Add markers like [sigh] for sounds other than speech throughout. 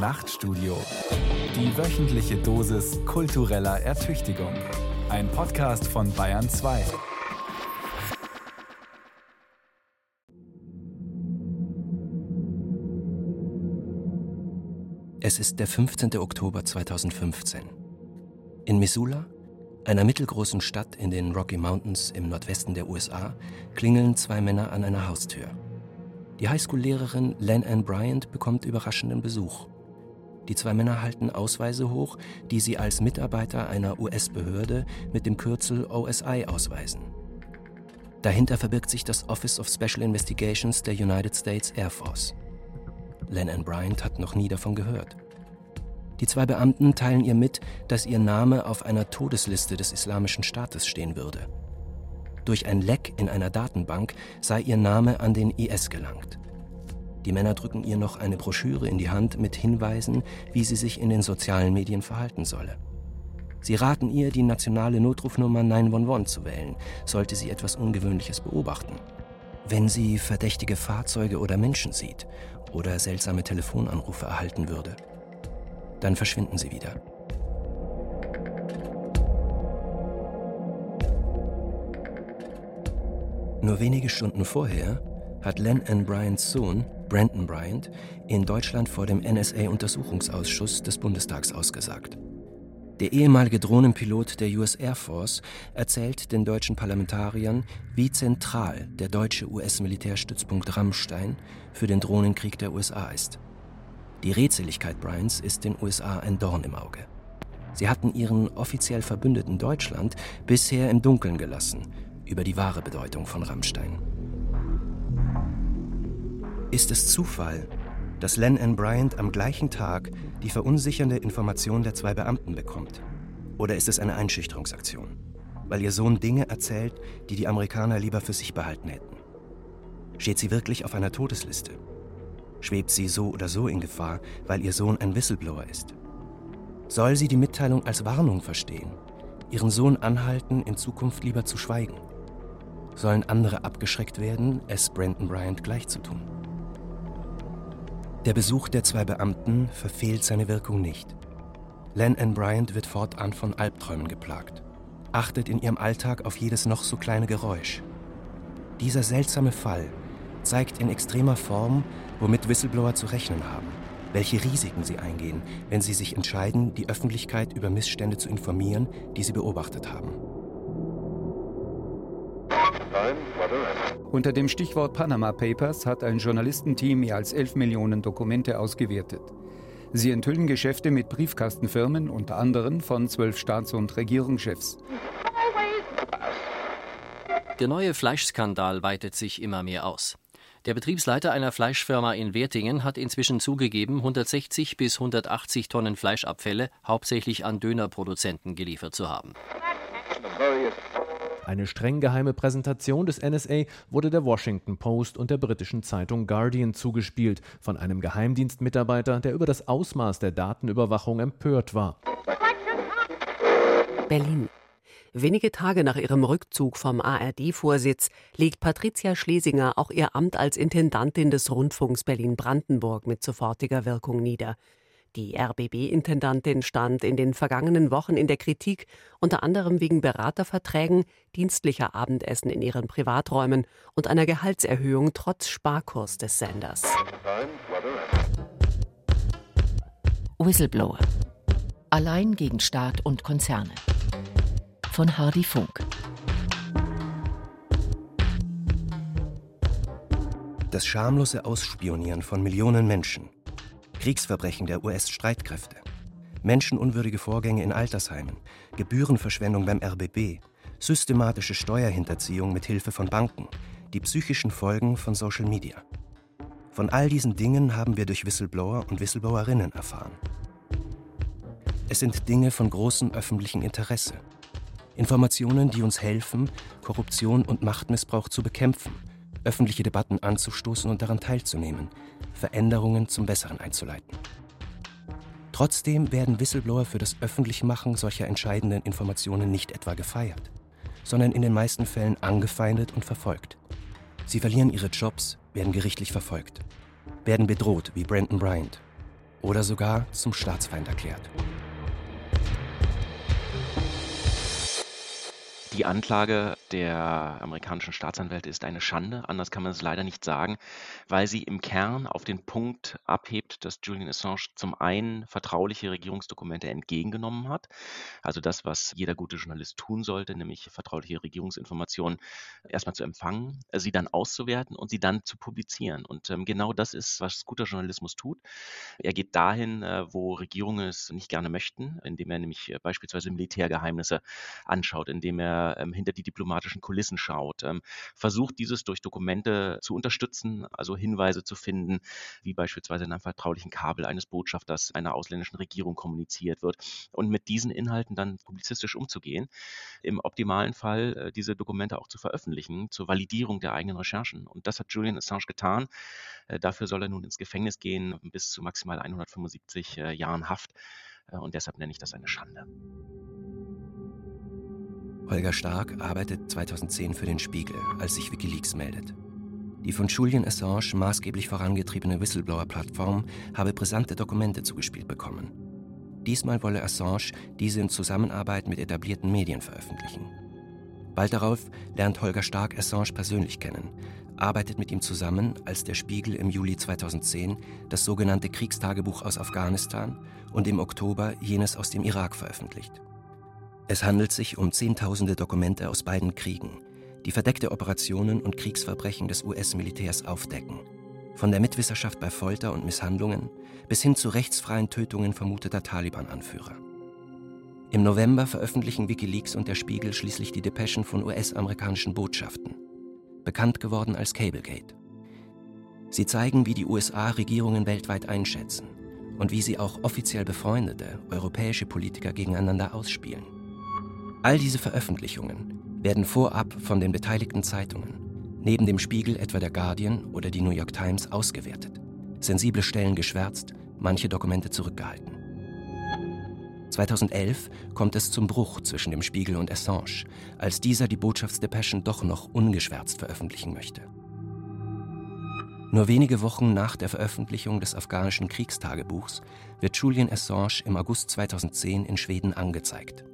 Nachtstudio. Die wöchentliche Dosis kultureller Ertüchtigung. Ein Podcast von Bayern 2. Es ist der 15. Oktober 2015. In Missoula, einer mittelgroßen Stadt in den Rocky Mountains im Nordwesten der USA, klingeln zwei Männer an einer Haustür. Die Highschool-Lehrerin Len Ann Bryant bekommt überraschenden Besuch. Die zwei Männer halten Ausweise hoch, die sie als Mitarbeiter einer US-Behörde mit dem Kürzel OSI ausweisen. Dahinter verbirgt sich das Office of Special Investigations der United States Air Force. Len Ann Bryant hat noch nie davon gehört. Die zwei Beamten teilen ihr mit, dass ihr Name auf einer Todesliste des Islamischen Staates stehen würde. Durch ein Leck in einer Datenbank sei ihr Name an den IS gelangt. Die Männer drücken ihr noch eine Broschüre in die Hand mit Hinweisen, wie sie sich in den sozialen Medien verhalten solle. Sie raten ihr, die nationale Notrufnummer 911 zu wählen, sollte sie etwas Ungewöhnliches beobachten. Wenn sie verdächtige Fahrzeuge oder Menschen sieht oder seltsame Telefonanrufe erhalten würde. Dann verschwinden sie wieder. Nur wenige Stunden vorher hat Len Ann Bryants Sohn, Brandon Bryant, in Deutschland vor dem NSA-Untersuchungsausschuss des Bundestags ausgesagt. Der ehemalige Drohnenpilot der US Air Force erzählt den deutschen Parlamentariern, wie zentral der deutsche US-Militärstützpunkt Rammstein für den Drohnenkrieg der USA ist. Die Rätseligkeit Bryants ist den USA ein Dorn im Auge. Sie hatten ihren offiziell Verbündeten Deutschland bisher im Dunkeln gelassen über die wahre Bedeutung von Rammstein. Ist es Zufall, dass Len Ann Bryant am gleichen Tag die verunsichernde Information der zwei Beamten bekommt? Oder ist es eine Einschüchterungsaktion, weil ihr Sohn Dinge erzählt, die die Amerikaner lieber für sich behalten hätten? Steht sie wirklich auf einer Todesliste? Schwebt sie so oder so in Gefahr, weil ihr Sohn ein Whistleblower ist? Soll sie die Mitteilung als Warnung verstehen, ihren Sohn anhalten, in Zukunft lieber zu schweigen? sollen andere abgeschreckt werden, es Brandon Bryant gleichzutun. Der Besuch der zwei Beamten verfehlt seine Wirkung nicht. Len Ann Bryant wird fortan von Albträumen geplagt, achtet in ihrem Alltag auf jedes noch so kleine Geräusch. Dieser seltsame Fall zeigt in extremer Form, womit Whistleblower zu rechnen haben, welche Risiken sie eingehen, wenn sie sich entscheiden, die Öffentlichkeit über Missstände zu informieren, die sie beobachtet haben. Unter dem Stichwort Panama Papers hat ein Journalistenteam mehr als 11 Millionen Dokumente ausgewertet. Sie enthüllen Geschäfte mit Briefkastenfirmen, unter anderem von zwölf Staats- und Regierungschefs. Der neue Fleischskandal weitet sich immer mehr aus. Der Betriebsleiter einer Fleischfirma in Wertingen hat inzwischen zugegeben, 160 bis 180 Tonnen Fleischabfälle hauptsächlich an Dönerproduzenten geliefert zu haben. Eine streng geheime Präsentation des NSA wurde der Washington Post und der britischen Zeitung Guardian zugespielt von einem Geheimdienstmitarbeiter, der über das Ausmaß der Datenüberwachung empört war. Berlin. Wenige Tage nach ihrem Rückzug vom ARD-Vorsitz legt Patricia Schlesinger auch ihr Amt als Intendantin des Rundfunks Berlin-Brandenburg mit sofortiger Wirkung nieder. Die RBB-Intendantin stand in den vergangenen Wochen in der Kritik, unter anderem wegen Beraterverträgen, dienstlicher Abendessen in ihren Privaträumen und einer Gehaltserhöhung trotz Sparkurs des Senders. Whistleblower. Allein gegen Staat und Konzerne. Von Hardy Funk. Das schamlose Ausspionieren von Millionen Menschen Kriegsverbrechen der US-Streitkräfte, menschenunwürdige Vorgänge in Altersheimen, Gebührenverschwendung beim RBB, systematische Steuerhinterziehung mit Hilfe von Banken, die psychischen Folgen von Social Media. Von all diesen Dingen haben wir durch Whistleblower und Whistleblowerinnen erfahren. Es sind Dinge von großem öffentlichen Interesse. Informationen, die uns helfen, Korruption und Machtmissbrauch zu bekämpfen, öffentliche Debatten anzustoßen und daran teilzunehmen, Veränderungen zum Besseren einzuleiten. Trotzdem werden Whistleblower für das Öffentlichmachen solcher entscheidenden Informationen nicht etwa gefeiert, sondern in den meisten Fällen angefeindet und verfolgt. Sie verlieren ihre Jobs, werden gerichtlich verfolgt, werden bedroht wie Brandon Bryant. oder sogar zum Staatsfeind erklärt. Die Anklage der amerikanischen Staatsanwälte ist eine Schande, anders kann man es leider nicht sagen, weil sie im Kern auf den Punkt abhebt, dass Julian Assange zum einen vertrauliche Regierungsdokumente entgegengenommen hat, also das, was jeder gute Journalist tun sollte, nämlich vertrauliche Regierungsinformationen erstmal zu empfangen, sie dann auszuwerten und sie dann zu publizieren. Und ähm, genau das ist, was guter Journalismus tut. Er geht dahin, äh, wo Regierungen es nicht gerne möchten, indem er nämlich äh, beispielsweise Militärgeheimnisse anschaut, indem er ähm, hinter die diplomatischen Kulissen schaut, ähm, versucht dieses durch Dokumente zu unterstützen, also Hinweise zu finden, wie beispielsweise in einem vertraulichen Kabel eines Botschafters einer ausländischen Regierung kommuniziert wird und mit diesen Inhalten dann publizistisch umzugehen. Im optimalen Fall äh, diese Dokumente auch zu veröffentlichen zur Validierung der eigenen Recherchen. Und das hat Julian Assange getan. Äh, dafür soll er nun ins Gefängnis gehen, bis zu maximal 175 äh, Jahren Haft. Und deshalb nenne ich das eine Schande. Holger Stark arbeitet 2010 für den Spiegel, als sich Wikileaks meldet. Die von Julian Assange maßgeblich vorangetriebene Whistleblower-Plattform habe brisante Dokumente zugespielt bekommen. Diesmal wolle Assange diese in Zusammenarbeit mit etablierten Medien veröffentlichen. Bald darauf lernt Holger Stark Assange persönlich kennen, arbeitet mit ihm zusammen, als der Spiegel im Juli 2010 das sogenannte Kriegstagebuch aus Afghanistan und im Oktober jenes aus dem Irak veröffentlicht. Es handelt sich um Zehntausende Dokumente aus beiden Kriegen, die verdeckte Operationen und Kriegsverbrechen des US-Militärs aufdecken. Von der Mitwisserschaft bei Folter und Misshandlungen bis hin zu rechtsfreien Tötungen vermuteter Taliban-Anführer. Im November veröffentlichen Wikileaks und der Spiegel schließlich die Depeschen von US-amerikanischen Botschaften, bekannt geworden als Cablegate. Sie zeigen, wie die USA Regierungen weltweit einschätzen und wie sie auch offiziell befreundete europäische Politiker gegeneinander ausspielen. All diese Veröffentlichungen werden vorab von den beteiligten Zeitungen, neben dem Spiegel etwa der Guardian oder die New York Times, ausgewertet, sensible Stellen geschwärzt, manche Dokumente zurückgehalten. 2011 kommt es zum Bruch zwischen dem Spiegel und Assange, als dieser die Botschaftsdepeschen doch noch ungeschwärzt veröffentlichen möchte. Nur wenige Wochen nach der Veröffentlichung des afghanischen Kriegstagebuchs wird Julian Assange im August 2010 in Schweden angezeigt.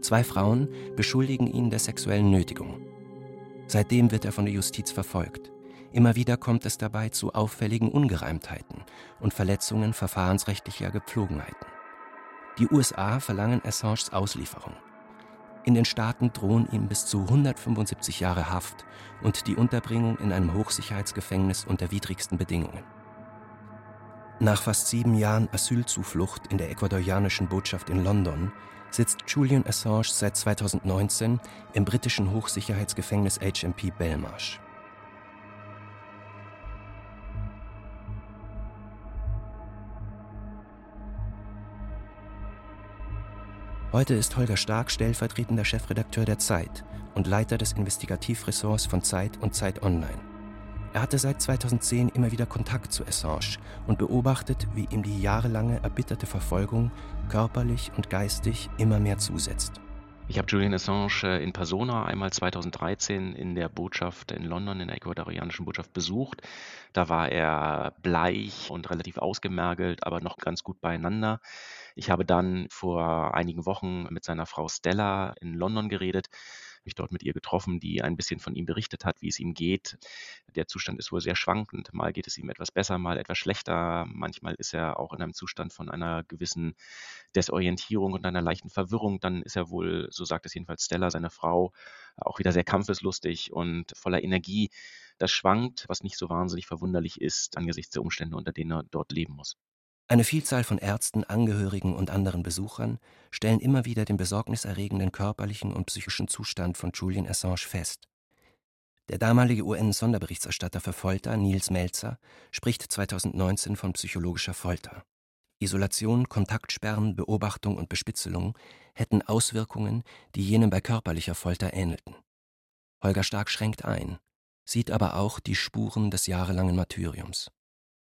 Zwei Frauen beschuldigen ihn der sexuellen Nötigung. Seitdem wird er von der Justiz verfolgt. Immer wieder kommt es dabei zu auffälligen Ungereimtheiten und Verletzungen verfahrensrechtlicher Gepflogenheiten. Die USA verlangen Assanges Auslieferung. In den Staaten drohen ihm bis zu 175 Jahre Haft und die Unterbringung in einem Hochsicherheitsgefängnis unter widrigsten Bedingungen. Nach fast sieben Jahren Asylzuflucht in der ecuadorianischen Botschaft in London sitzt Julian Assange seit 2019 im britischen Hochsicherheitsgefängnis HMP Belmarsh. Heute ist Holger Stark stellvertretender Chefredakteur der Zeit und Leiter des Investigativressorts von Zeit und Zeit Online. Er hatte seit 2010 immer wieder Kontakt zu Assange und beobachtet, wie ihm die jahrelange erbitterte Verfolgung körperlich und geistig immer mehr zusetzt. Ich habe Julian Assange äh, in Persona einmal 2013 in der Botschaft in London, in der ecuadorianischen Botschaft besucht. Da war er bleich und relativ ausgemergelt, aber noch ganz gut beieinander. Ich habe dann vor einigen Wochen mit seiner Frau Stella in London geredet mich dort mit ihr getroffen, die ein bisschen von ihm berichtet hat, wie es ihm geht. Der Zustand ist wohl sehr schwankend. Mal geht es ihm etwas besser, mal etwas schlechter. Manchmal ist er auch in einem Zustand von einer gewissen Desorientierung und einer leichten Verwirrung. Dann ist er wohl, so sagt es jedenfalls Stella, seine Frau, auch wieder sehr kampfeslustig und voller Energie. Das schwankt, was nicht so wahnsinnig verwunderlich ist angesichts der Umstände, unter denen er dort leben muss. Eine Vielzahl von Ärzten, Angehörigen und anderen Besuchern stellen immer wieder den besorgniserregenden körperlichen und psychischen Zustand von Julian Assange fest. Der damalige UN-Sonderberichterstatter für Folter, Niels Melzer, spricht 2019 von psychologischer Folter. Isolation, Kontaktsperren, Beobachtung und Bespitzelung hätten Auswirkungen, die jenen bei körperlicher Folter ähnelten. Holger Stark schränkt ein, sieht aber auch die Spuren des jahrelangen Martyriums.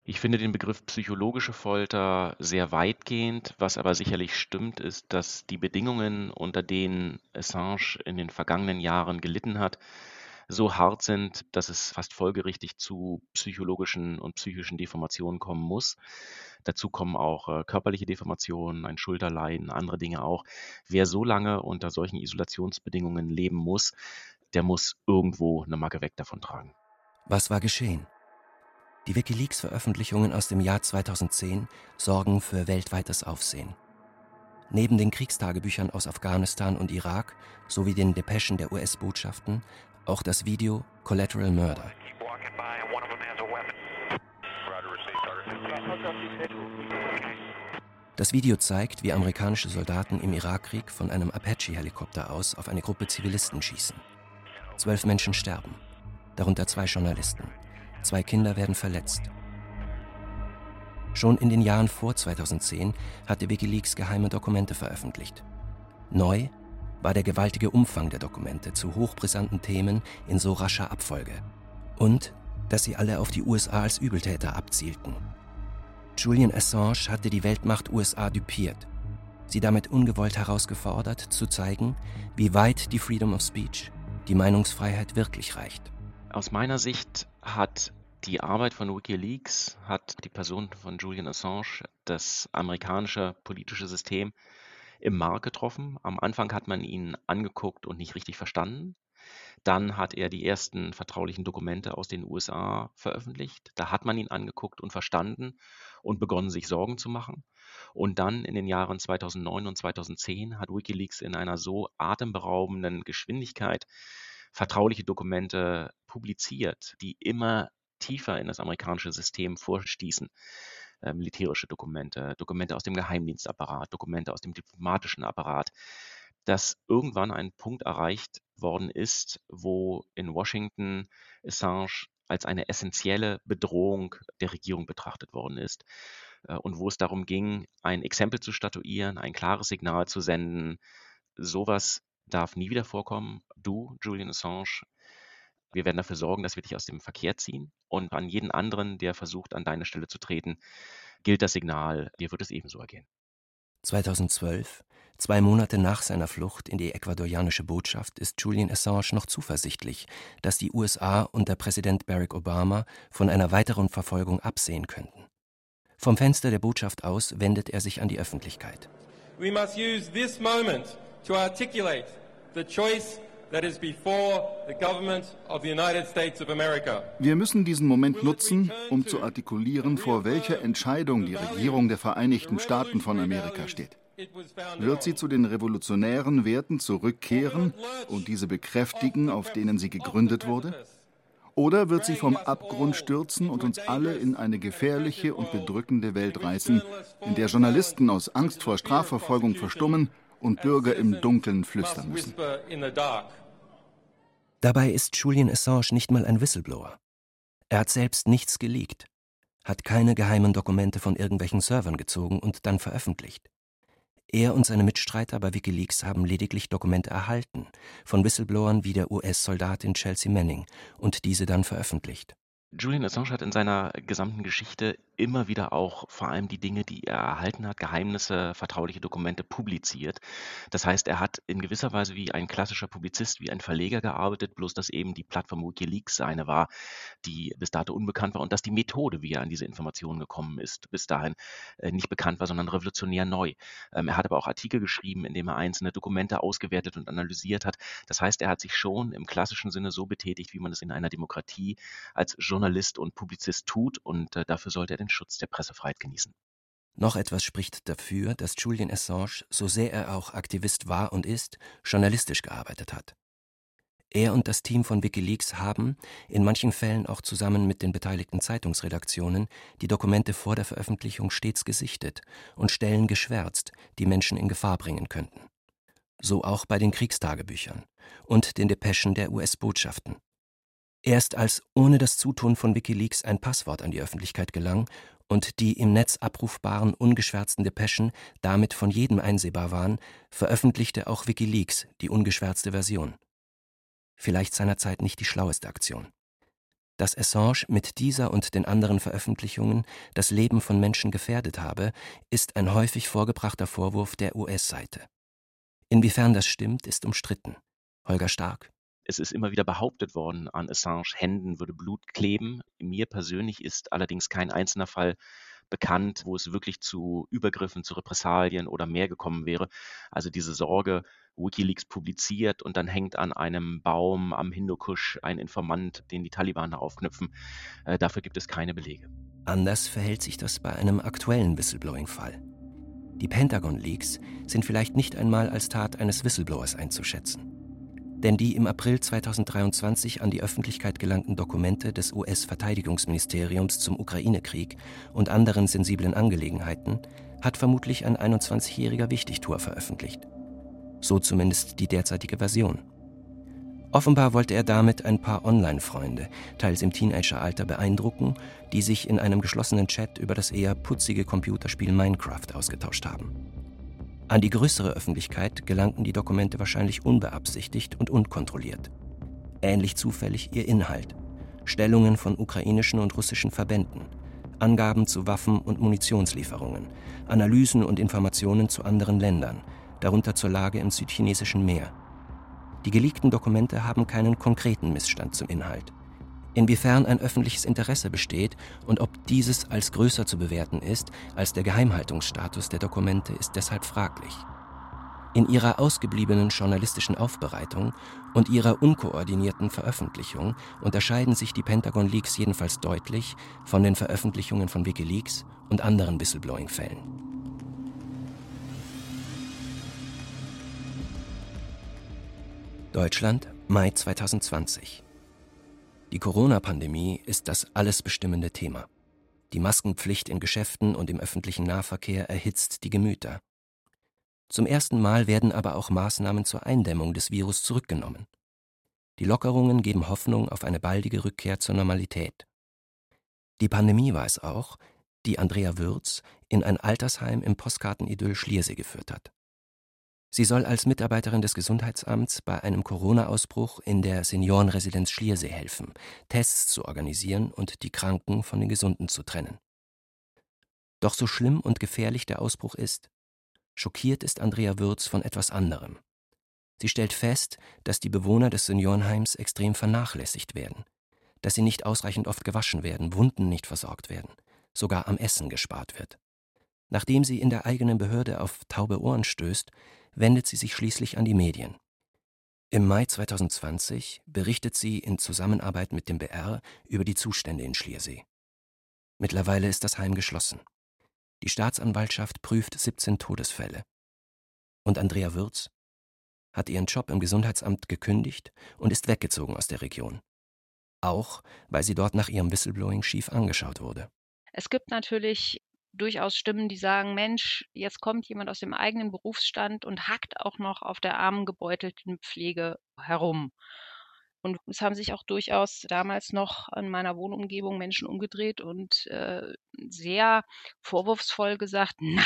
Ich finde den Begriff psychologische Folter sehr weitgehend. Was aber sicherlich stimmt, ist, dass die Bedingungen, unter denen Assange in den vergangenen Jahren gelitten hat, so hart sind, dass es fast folgerichtig zu psychologischen und psychischen Deformationen kommen muss. Dazu kommen auch äh, körperliche Deformationen, ein Schulterleiden, andere Dinge auch. Wer so lange unter solchen Isolationsbedingungen leben muss, der muss irgendwo eine Macke weg davon tragen. Was war geschehen? Die Wikileaks-Veröffentlichungen aus dem Jahr 2010 sorgen für weltweites Aufsehen. Neben den Kriegstagebüchern aus Afghanistan und Irak sowie den Depeschen der US-Botschaften auch das Video Collateral Murder. Das Video zeigt, wie amerikanische Soldaten im Irakkrieg von einem Apache-Helikopter aus auf eine Gruppe Zivilisten schießen. Zwölf Menschen sterben, darunter zwei Journalisten. Zwei Kinder werden verletzt. Schon in den Jahren vor 2010 hatte Wikileaks geheime Dokumente veröffentlicht. Neu war der gewaltige Umfang der Dokumente zu hochbrisanten Themen in so rascher Abfolge. Und dass sie alle auf die USA als Übeltäter abzielten. Julian Assange hatte die Weltmacht USA düpiert, sie damit ungewollt herausgefordert, zu zeigen, wie weit die Freedom of Speech, die Meinungsfreiheit wirklich reicht. Aus meiner Sicht hat die Arbeit von Wikileaks, hat die Person von Julian Assange das amerikanische politische System im Mark getroffen. Am Anfang hat man ihn angeguckt und nicht richtig verstanden. Dann hat er die ersten vertraulichen Dokumente aus den USA veröffentlicht. Da hat man ihn angeguckt und verstanden und begonnen, sich Sorgen zu machen. Und dann in den Jahren 2009 und 2010 hat Wikileaks in einer so atemberaubenden Geschwindigkeit vertrauliche Dokumente publiziert, die immer tiefer in das amerikanische System vorstießen. Äh, militärische Dokumente, Dokumente aus dem Geheimdienstapparat, Dokumente aus dem diplomatischen Apparat, dass irgendwann ein Punkt erreicht worden ist, wo in Washington Assange als eine essentielle Bedrohung der Regierung betrachtet worden ist äh, und wo es darum ging, ein Exempel zu statuieren, ein klares Signal zu senden, sowas darf nie wieder vorkommen. Du, Julian Assange, wir werden dafür sorgen, dass wir dich aus dem Verkehr ziehen. Und an jeden anderen, der versucht, an deine Stelle zu treten, gilt das Signal, dir wird es ebenso ergehen. 2012, zwei Monate nach seiner Flucht in die ecuadorianische Botschaft, ist Julian Assange noch zuversichtlich, dass die USA unter Präsident Barack Obama von einer weiteren Verfolgung absehen könnten. Vom Fenster der Botschaft aus wendet er sich an die Öffentlichkeit. We must use this moment to articulate the choice wir müssen diesen Moment nutzen, um zu artikulieren, vor welcher Entscheidung die Regierung der Vereinigten Staaten von Amerika steht. Wird sie zu den revolutionären Werten zurückkehren und diese bekräftigen, auf denen sie gegründet wurde? Oder wird sie vom Abgrund stürzen und uns alle in eine gefährliche und bedrückende Welt reißen, in der Journalisten aus Angst vor Strafverfolgung verstummen und Bürger im Dunkeln flüstern müssen? Dabei ist Julian Assange nicht mal ein Whistleblower. Er hat selbst nichts geleakt, hat keine geheimen Dokumente von irgendwelchen Servern gezogen und dann veröffentlicht. Er und seine Mitstreiter bei Wikileaks haben lediglich Dokumente erhalten, von Whistleblowern wie der US-Soldatin Chelsea Manning, und diese dann veröffentlicht. Julian Assange hat in seiner gesamten Geschichte immer wieder auch vor allem die Dinge, die er erhalten hat, Geheimnisse, vertrauliche Dokumente publiziert. Das heißt, er hat in gewisser Weise wie ein klassischer Publizist, wie ein Verleger gearbeitet, bloß dass eben die Plattform Wikileaks seine war, die bis dato unbekannt war und dass die Methode, wie er an diese Informationen gekommen ist, bis dahin äh, nicht bekannt war, sondern revolutionär neu. Ähm, er hat aber auch Artikel geschrieben, in dem er einzelne Dokumente ausgewertet und analysiert hat. Das heißt, er hat sich schon im klassischen Sinne so betätigt, wie man es in einer Demokratie als Journalist Journalist und Publizist tut und äh, dafür sollte er den Schutz der Pressefreiheit genießen. Noch etwas spricht dafür, dass Julian Assange, so sehr er auch Aktivist war und ist, journalistisch gearbeitet hat. Er und das Team von Wikileaks haben, in manchen Fällen auch zusammen mit den beteiligten Zeitungsredaktionen, die Dokumente vor der Veröffentlichung stets gesichtet und Stellen geschwärzt, die Menschen in Gefahr bringen könnten. So auch bei den Kriegstagebüchern und den Depeschen der US-Botschaften. Erst als ohne das Zutun von Wikileaks ein Passwort an die Öffentlichkeit gelang und die im Netz abrufbaren ungeschwärzten Depeschen damit von jedem einsehbar waren, veröffentlichte auch Wikileaks die ungeschwärzte Version. Vielleicht seinerzeit nicht die schlaueste Aktion. Dass Assange mit dieser und den anderen Veröffentlichungen das Leben von Menschen gefährdet habe, ist ein häufig vorgebrachter Vorwurf der US-Seite. Inwiefern das stimmt, ist umstritten. Holger Stark Es ist immer wieder behauptet worden, an Assange Händen würde Blut kleben. Mir persönlich ist allerdings kein einzelner Fall bekannt, wo es wirklich zu Übergriffen, zu Repressalien oder mehr gekommen wäre. Also diese Sorge, Wikileaks publiziert und dann hängt an einem Baum am Hindukusch ein Informant, den die Taliban darauf knüpfen. Äh, dafür gibt es keine Belege. Anders verhält sich das bei einem aktuellen Whistleblowing-Fall. Die Pentagon-Leaks sind vielleicht nicht einmal als Tat eines Whistleblowers einzuschätzen. Denn die im April 2023 an die Öffentlichkeit gelangten Dokumente des US-Verteidigungsministeriums zum Ukraine-Krieg und anderen sensiblen Angelegenheiten hat vermutlich ein 21-jähriger Wichtigtuer veröffentlicht. So zumindest die derzeitige Version. Offenbar wollte er damit ein paar Online-Freunde, teils im Teenageralter, beeindrucken, die sich in einem geschlossenen Chat über das eher putzige Computerspiel Minecraft ausgetauscht haben. An die größere Öffentlichkeit gelangten die Dokumente wahrscheinlich unbeabsichtigt und unkontrolliert. Ähnlich zufällig ihr Inhalt. Stellungen von ukrainischen und russischen Verbänden, Angaben zu Waffen- und Munitionslieferungen, Analysen und Informationen zu anderen Ländern, darunter zur Lage im südchinesischen Meer. Die geleakten Dokumente haben keinen konkreten Missstand zum Inhalt. Inwiefern ein öffentliches Interesse besteht und ob dieses als größer zu bewerten ist als der Geheimhaltungsstatus der Dokumente, ist deshalb fraglich. In ihrer ausgebliebenen journalistischen Aufbereitung und ihrer unkoordinierten Veröffentlichung unterscheiden sich die Pentagon Leaks jedenfalls deutlich von den Veröffentlichungen von Wikileaks und anderen Whistleblowing-Fällen. Deutschland, Mai 2020. Die Corona-Pandemie ist das alles bestimmende Thema. Die Maskenpflicht in Geschäften und im öffentlichen Nahverkehr erhitzt die Gemüter. Zum ersten Mal werden aber auch Maßnahmen zur Eindämmung des Virus zurückgenommen. Die Lockerungen geben Hoffnung auf eine baldige Rückkehr zur Normalität. Die Pandemie war es auch, die Andrea Würz in ein Altersheim im Postkartenidyll Schliersee geführt hat. Sie soll als Mitarbeiterin des Gesundheitsamts bei einem Corona-Ausbruch in der Seniorenresidenz Schliersee helfen, Tests zu organisieren und die Kranken von den Gesunden zu trennen. Doch so schlimm und gefährlich der Ausbruch ist, schockiert ist Andrea Würz von etwas anderem. Sie stellt fest, dass die Bewohner des Seniorenheims extrem vernachlässigt werden, dass sie nicht ausreichend oft gewaschen werden, Wunden nicht versorgt werden, sogar am Essen gespart wird. Nachdem sie in der eigenen Behörde auf taube Ohren stößt, wendet sie sich schließlich an die Medien. Im Mai 2020 berichtet sie in Zusammenarbeit mit dem BR über die Zustände in Schliersee. Mittlerweile ist das Heim geschlossen. Die Staatsanwaltschaft prüft 17 Todesfälle. Und Andrea Würz hat ihren Job im Gesundheitsamt gekündigt und ist weggezogen aus der Region. Auch weil sie dort nach ihrem Whistleblowing schief angeschaut wurde. Es gibt natürlich durchaus Stimmen, die sagen, Mensch, jetzt kommt jemand aus dem eigenen Berufsstand und hackt auch noch auf der armen gebeutelten Pflege herum. Und es haben sich auch durchaus damals noch in meiner Wohnumgebung Menschen umgedreht und äh, sehr vorwurfsvoll gesagt, na,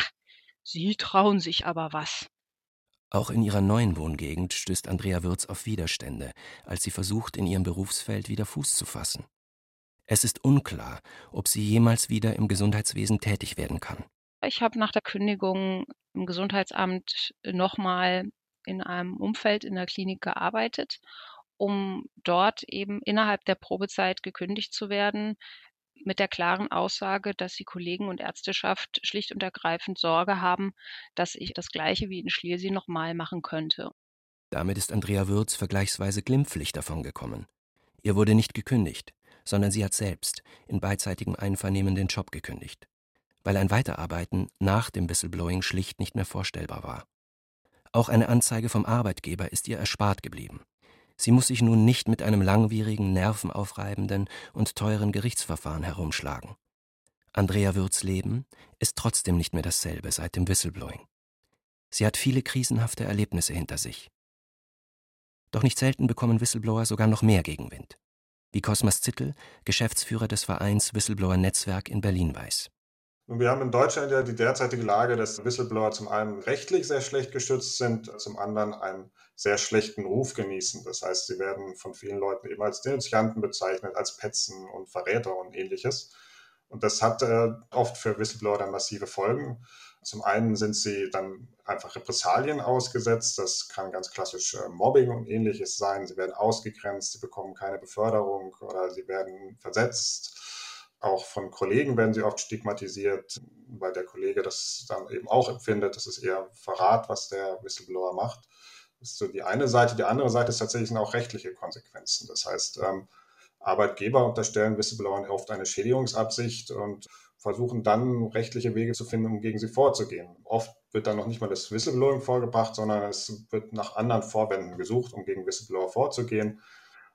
Sie trauen sich aber was. Auch in ihrer neuen Wohngegend stößt Andrea Würz auf Widerstände, als sie versucht, in ihrem Berufsfeld wieder Fuß zu fassen. Es ist unklar, ob sie jemals wieder im Gesundheitswesen tätig werden kann. Ich habe nach der Kündigung im Gesundheitsamt nochmal in einem Umfeld in der Klinik gearbeitet, um dort eben innerhalb der Probezeit gekündigt zu werden, mit der klaren Aussage, dass die Kollegen und Ärzteschaft schlicht und ergreifend Sorge haben, dass ich das Gleiche wie in Schliersee nochmal machen könnte. Damit ist Andrea Würz vergleichsweise glimpflich davongekommen. Ihr wurde nicht gekündigt sondern sie hat selbst in beidseitigem Einvernehmen den Job gekündigt, weil ein Weiterarbeiten nach dem Whistleblowing schlicht nicht mehr vorstellbar war. Auch eine Anzeige vom Arbeitgeber ist ihr erspart geblieben. Sie muss sich nun nicht mit einem langwierigen, nervenaufreibenden und teuren Gerichtsverfahren herumschlagen. Andrea Würz Leben ist trotzdem nicht mehr dasselbe seit dem Whistleblowing. Sie hat viele krisenhafte Erlebnisse hinter sich. Doch nicht selten bekommen Whistleblower sogar noch mehr Gegenwind wie Cosmas Zittel, Geschäftsführer des Vereins Whistleblower Netzwerk in Berlin weiß. Wir haben in Deutschland ja die derzeitige Lage, dass Whistleblower zum einen rechtlich sehr schlecht geschützt sind, zum anderen einen sehr schlechten Ruf genießen. Das heißt, sie werden von vielen Leuten eben als Denunzianten bezeichnet, als Petzen und Verräter und ähnliches. Und das hat äh, oft für Whistleblower dann massive Folgen. Zum einen sind sie dann einfach Repressalien ausgesetzt. Das kann ganz klassisch äh, Mobbing und ähnliches sein. Sie werden ausgegrenzt, sie bekommen keine Beförderung oder sie werden versetzt. Auch von Kollegen werden sie oft stigmatisiert, weil der Kollege das dann eben auch empfindet. Das ist eher Verrat, was der Whistleblower macht. Das ist so die eine Seite. Die andere Seite ist tatsächlich auch rechtliche Konsequenzen. Das heißt, ähm, Arbeitgeber unterstellen Whistleblowern oft eine Schädigungsabsicht und versuchen dann rechtliche Wege zu finden, um gegen sie vorzugehen. Oft wird dann noch nicht mal das Whistleblowing vorgebracht, sondern es wird nach anderen Vorwänden gesucht, um gegen Whistleblower vorzugehen.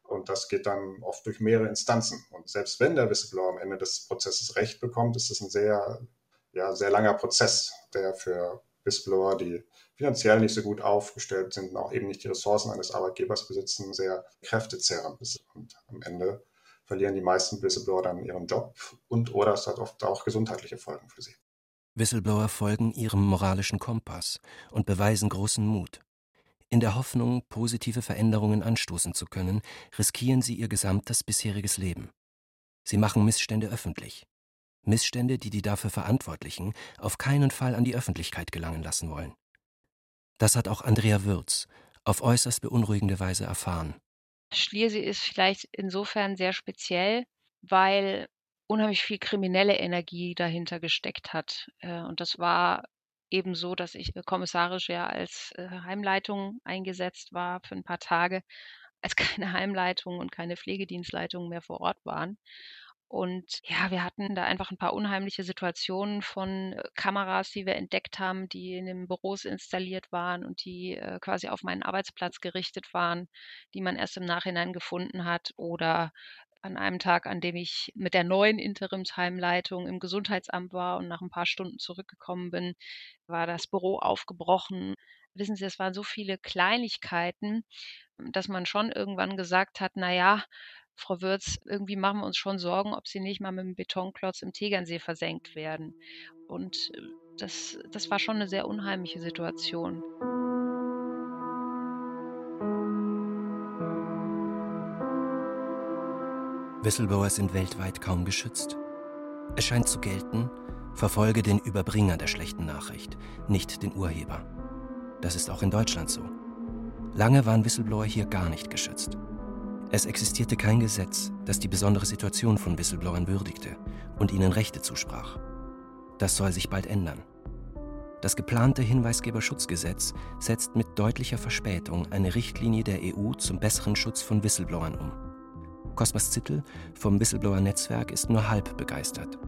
Und das geht dann oft durch mehrere Instanzen. Und selbst wenn der Whistleblower am Ende des Prozesses Recht bekommt, ist es ein sehr, ja, sehr langer Prozess, der für Whistleblower, die finanziell nicht so gut aufgestellt sind und auch eben nicht die Ressourcen eines Arbeitgebers besitzen, sehr kräftezehrend ist. Und am Ende verlieren die meisten Whistleblower dann ihren Job und oder es hat oft auch gesundheitliche Folgen für sie. Whistleblower folgen ihrem moralischen Kompass und beweisen großen Mut. In der Hoffnung, positive Veränderungen anstoßen zu können, riskieren sie ihr gesamtes bisheriges Leben. Sie machen Missstände öffentlich. Missstände, die die dafür Verantwortlichen auf keinen Fall an die Öffentlichkeit gelangen lassen wollen. Das hat auch Andrea Würz auf äußerst beunruhigende Weise erfahren. Schliersee ist vielleicht insofern sehr speziell, weil unheimlich viel kriminelle Energie dahinter gesteckt hat. Äh, und das war eben so, dass ich kommissarisch ja als äh, Heimleitung eingesetzt war für ein paar Tage, als [laughs] keine Heimleitung und keine Pflegedienstleitung mehr vor Ort waren. Und ja, wir hatten da einfach ein paar unheimliche Situationen von äh, Kameras, die wir entdeckt haben, die in den Büros installiert waren und die äh, quasi auf meinen Arbeitsplatz gerichtet waren, die man erst im Nachhinein gefunden hat. Oder an einem Tag, an dem ich mit der neuen Interimsheimleitung im Gesundheitsamt war und nach ein paar Stunden zurückgekommen bin, war das Büro aufgebrochen. Wissen Sie, es waren so viele Kleinigkeiten, dass man schon irgendwann gesagt hat, na ja, Frau Würz, irgendwie machen wir uns schon Sorgen, ob sie nicht mal mit dem Betonklotz im Tegernsee versenkt werden. Und äh, das, das war schon eine sehr unheimliche Situation. Whistleblower sind weltweit kaum geschützt. Es scheint zu gelten, verfolge den Überbringer der schlechten Nachricht, nicht den Urheber. Das ist auch in Deutschland so. Lange waren Whistleblower hier gar nicht geschützt. Es existierte kein Gesetz, das die besondere Situation von Whistleblowern würdigte und ihnen Rechte zusprach. Das soll sich bald ändern. Das geplante Hinweisgeberschutzgesetz setzt mit deutlicher Verspätung eine Richtlinie der EU zum besseren Schutz von Whistleblowern um. Cosmas Zittel vom Whistleblower-Netzwerk ist nur halb begeistert.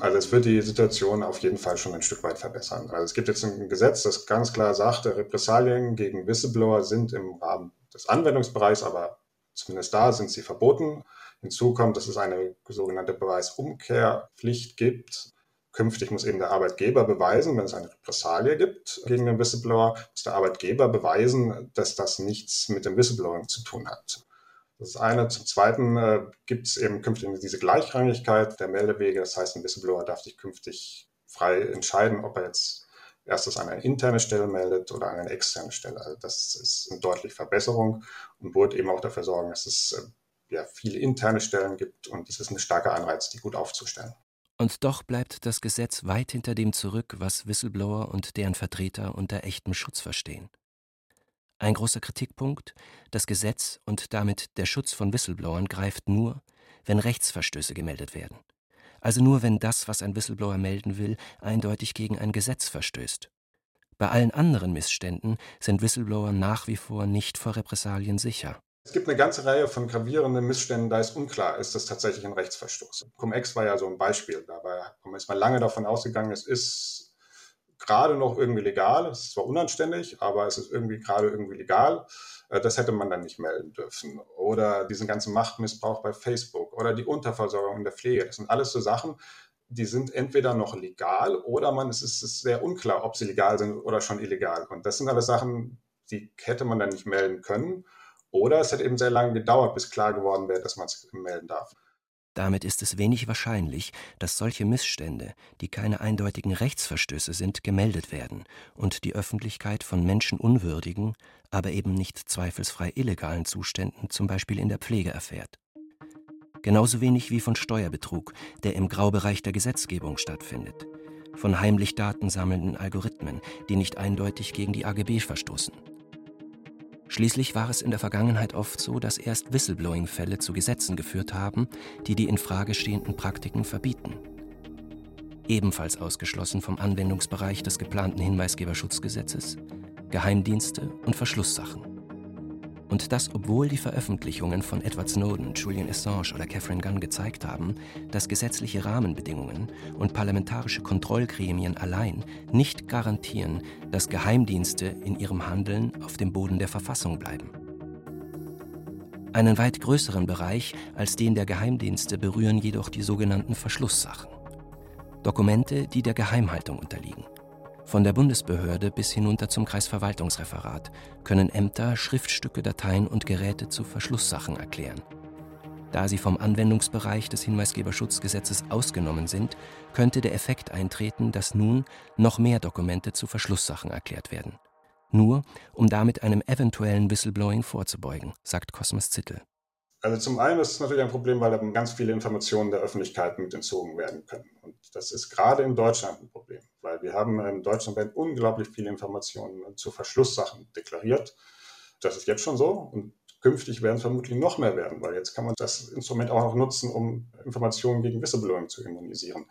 Also es wird die Situation auf jeden Fall schon ein Stück weit verbessern. Also es gibt jetzt ein Gesetz, das ganz klar sagt, Repressalien gegen Whistleblower sind im Rahmen des Anwendungsbereichs, aber Zumindest da sind sie verboten. Hinzu kommt, dass es eine sogenannte Beweisumkehrpflicht gibt. Künftig muss eben der Arbeitgeber beweisen, wenn es eine Repressalie gibt gegen den Whistleblower, muss der Arbeitgeber beweisen, dass das nichts mit dem Whistleblowing zu tun hat. Das ist eine. Zum Zweiten äh, gibt es eben künftig diese Gleichrangigkeit der Meldewege. Das heißt, ein Whistleblower darf sich künftig frei entscheiden, ob er jetzt erstes an eine interne Stelle meldet oder an eine externe Stelle. Also das ist eine deutliche Verbesserung und wird eben auch dafür sorgen, dass es äh, ja, viele interne Stellen gibt und es ist ein starker Anreiz, die gut aufzustellen. Und doch bleibt das Gesetz weit hinter dem zurück, was Whistleblower und deren Vertreter unter echtem Schutz verstehen. Ein großer Kritikpunkt, das Gesetz und damit der Schutz von Whistleblowern greift nur, wenn Rechtsverstöße gemeldet werden also nur wenn das, was ein Whistleblower melden will, eindeutig gegen ein Gesetz verstößt. Bei allen anderen Missständen sind Whistleblower nach wie vor nicht vor Repressalien sicher. Es gibt eine ganze Reihe von gravierenden Missständen, da ist unklar, ist das tatsächlich ein Rechtsverstoß. Cum-Ex war ja so ein Beispiel. Dabei ist man lange davon ausgegangen, es ist gerade noch irgendwie legal. Es ist zwar unanständig, aber es ist irgendwie gerade irgendwie legal. Äh, das hätte man dann nicht melden dürfen. Oder diesen ganzen Machtmissbrauch bei Facebook oder die Unterversorgung in der Pflege. Das sind alles so Sachen, die sind entweder noch legal oder man es ist, sehr unklar, ob sie legal sind oder schon illegal. Und das sind alles Sachen, die hätte man dann nicht melden können. Oder es hätte eben sehr lange gedauert, bis klar geworden wäre, dass man es melden darf. Damit ist es wenig wahrscheinlich, dass solche Missstände, die keine eindeutigen Rechtsverstöße sind, gemeldet werden und die Öffentlichkeit von menschenunwürdigen, aber eben nicht zweifelsfrei illegalen Zuständen, zum Beispiel in der Pflege, erfährt. Genauso wenig wie von Steuerbetrug, der im Graubereich der Gesetzgebung stattfindet. Von heimlich datensammelnden Algorithmen, die nicht eindeutig gegen die AGB verstoßen. Schließlich war es in der Vergangenheit oft so, dass erst Whistleblowing-Fälle zu Gesetzen geführt haben, die die in Frage stehenden Praktiken verbieten. Ebenfalls ausgeschlossen vom Anwendungsbereich des geplanten Hinweisgeberschutzgesetzes Geheimdienste und Verschlusssachen. Und das, obwohl die Veröffentlichungen von Edward Snowden, Julian Assange oder Catherine Gunn gezeigt haben, dass gesetzliche Rahmenbedingungen und parlamentarische Kontrollgremien allein nicht garantieren, dass Geheimdienste in ihrem Handeln auf dem Boden der Verfassung bleiben. Einen weit größeren Bereich als den der Geheimdienste berühren jedoch die sogenannten Verschlusssachen. Dokumente, die der Geheimhaltung unterliegen. Von der Bundesbehörde bis hinunter zum Kreisverwaltungsreferat können Ämter Schriftstücke, Dateien und Geräte zu Verschlusssachen erklären. Da sie vom Anwendungsbereich des Hinweisgeberschutzgesetzes ausgenommen sind, könnte der Effekt eintreten, dass nun noch mehr Dokumente zu Verschlusssachen erklärt werden. Nur, um damit einem eventuellen Whistleblowing vorzubeugen, sagt Cosmas Zittel. Also zum einen ist es natürlich ein Problem, weil dann ganz viele Informationen der Öffentlichkeit mit entzogen werden können. Und das ist gerade in Deutschland ein Problem weil wir haben in Deutschland unglaublich viele Informationen zu Verschlusssachen deklariert. Das ist jetzt schon so und künftig werden es vermutlich noch mehr werden, weil jetzt kann man das Instrument auch noch nutzen, um Informationen gegen Whistleblowing zu immunisieren.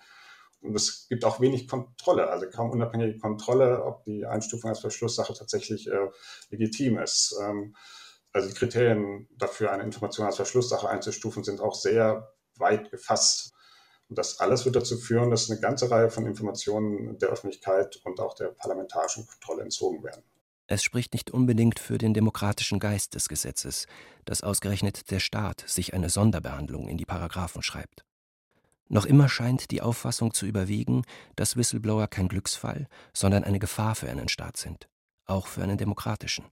Und es gibt auch wenig Kontrolle, also kaum unabhängige Kontrolle, ob die Einstufung als Verschlusssache tatsächlich äh, legitim ist. Ähm, also die Kriterien dafür, eine Information als Verschlusssache einzustufen, sind auch sehr weit gefasst. Und das alles wird dazu führen, dass eine ganze Reihe von Informationen der Öffentlichkeit und auch der parlamentarischen Kontrolle entzogen werden. Es spricht nicht unbedingt für den demokratischen Geist des Gesetzes, dass ausgerechnet der Staat sich eine Sonderbehandlung in die Paragraphen schreibt. Noch immer scheint die Auffassung zu überwiegen, dass Whistleblower kein Glücksfall, sondern eine Gefahr für einen Staat sind, auch für einen demokratischen.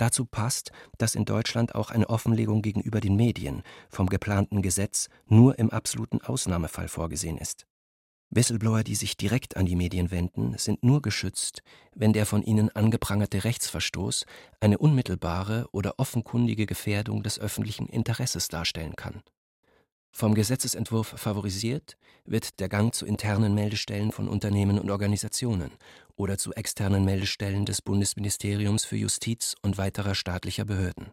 Dazu passt, dass in Deutschland auch eine Offenlegung gegenüber den Medien vom geplanten Gesetz nur im absoluten Ausnahmefall vorgesehen ist. Whistleblower, die sich direkt an die Medien wenden, sind nur geschützt, wenn der von ihnen angeprangerte Rechtsverstoß eine unmittelbare oder offenkundige Gefährdung des öffentlichen Interesses darstellen kann. Vom Gesetzesentwurf favorisiert wird der Gang zu internen Meldestellen von Unternehmen und Organisationen oder zu externen Meldestellen des Bundesministeriums für Justiz und weiterer staatlicher Behörden.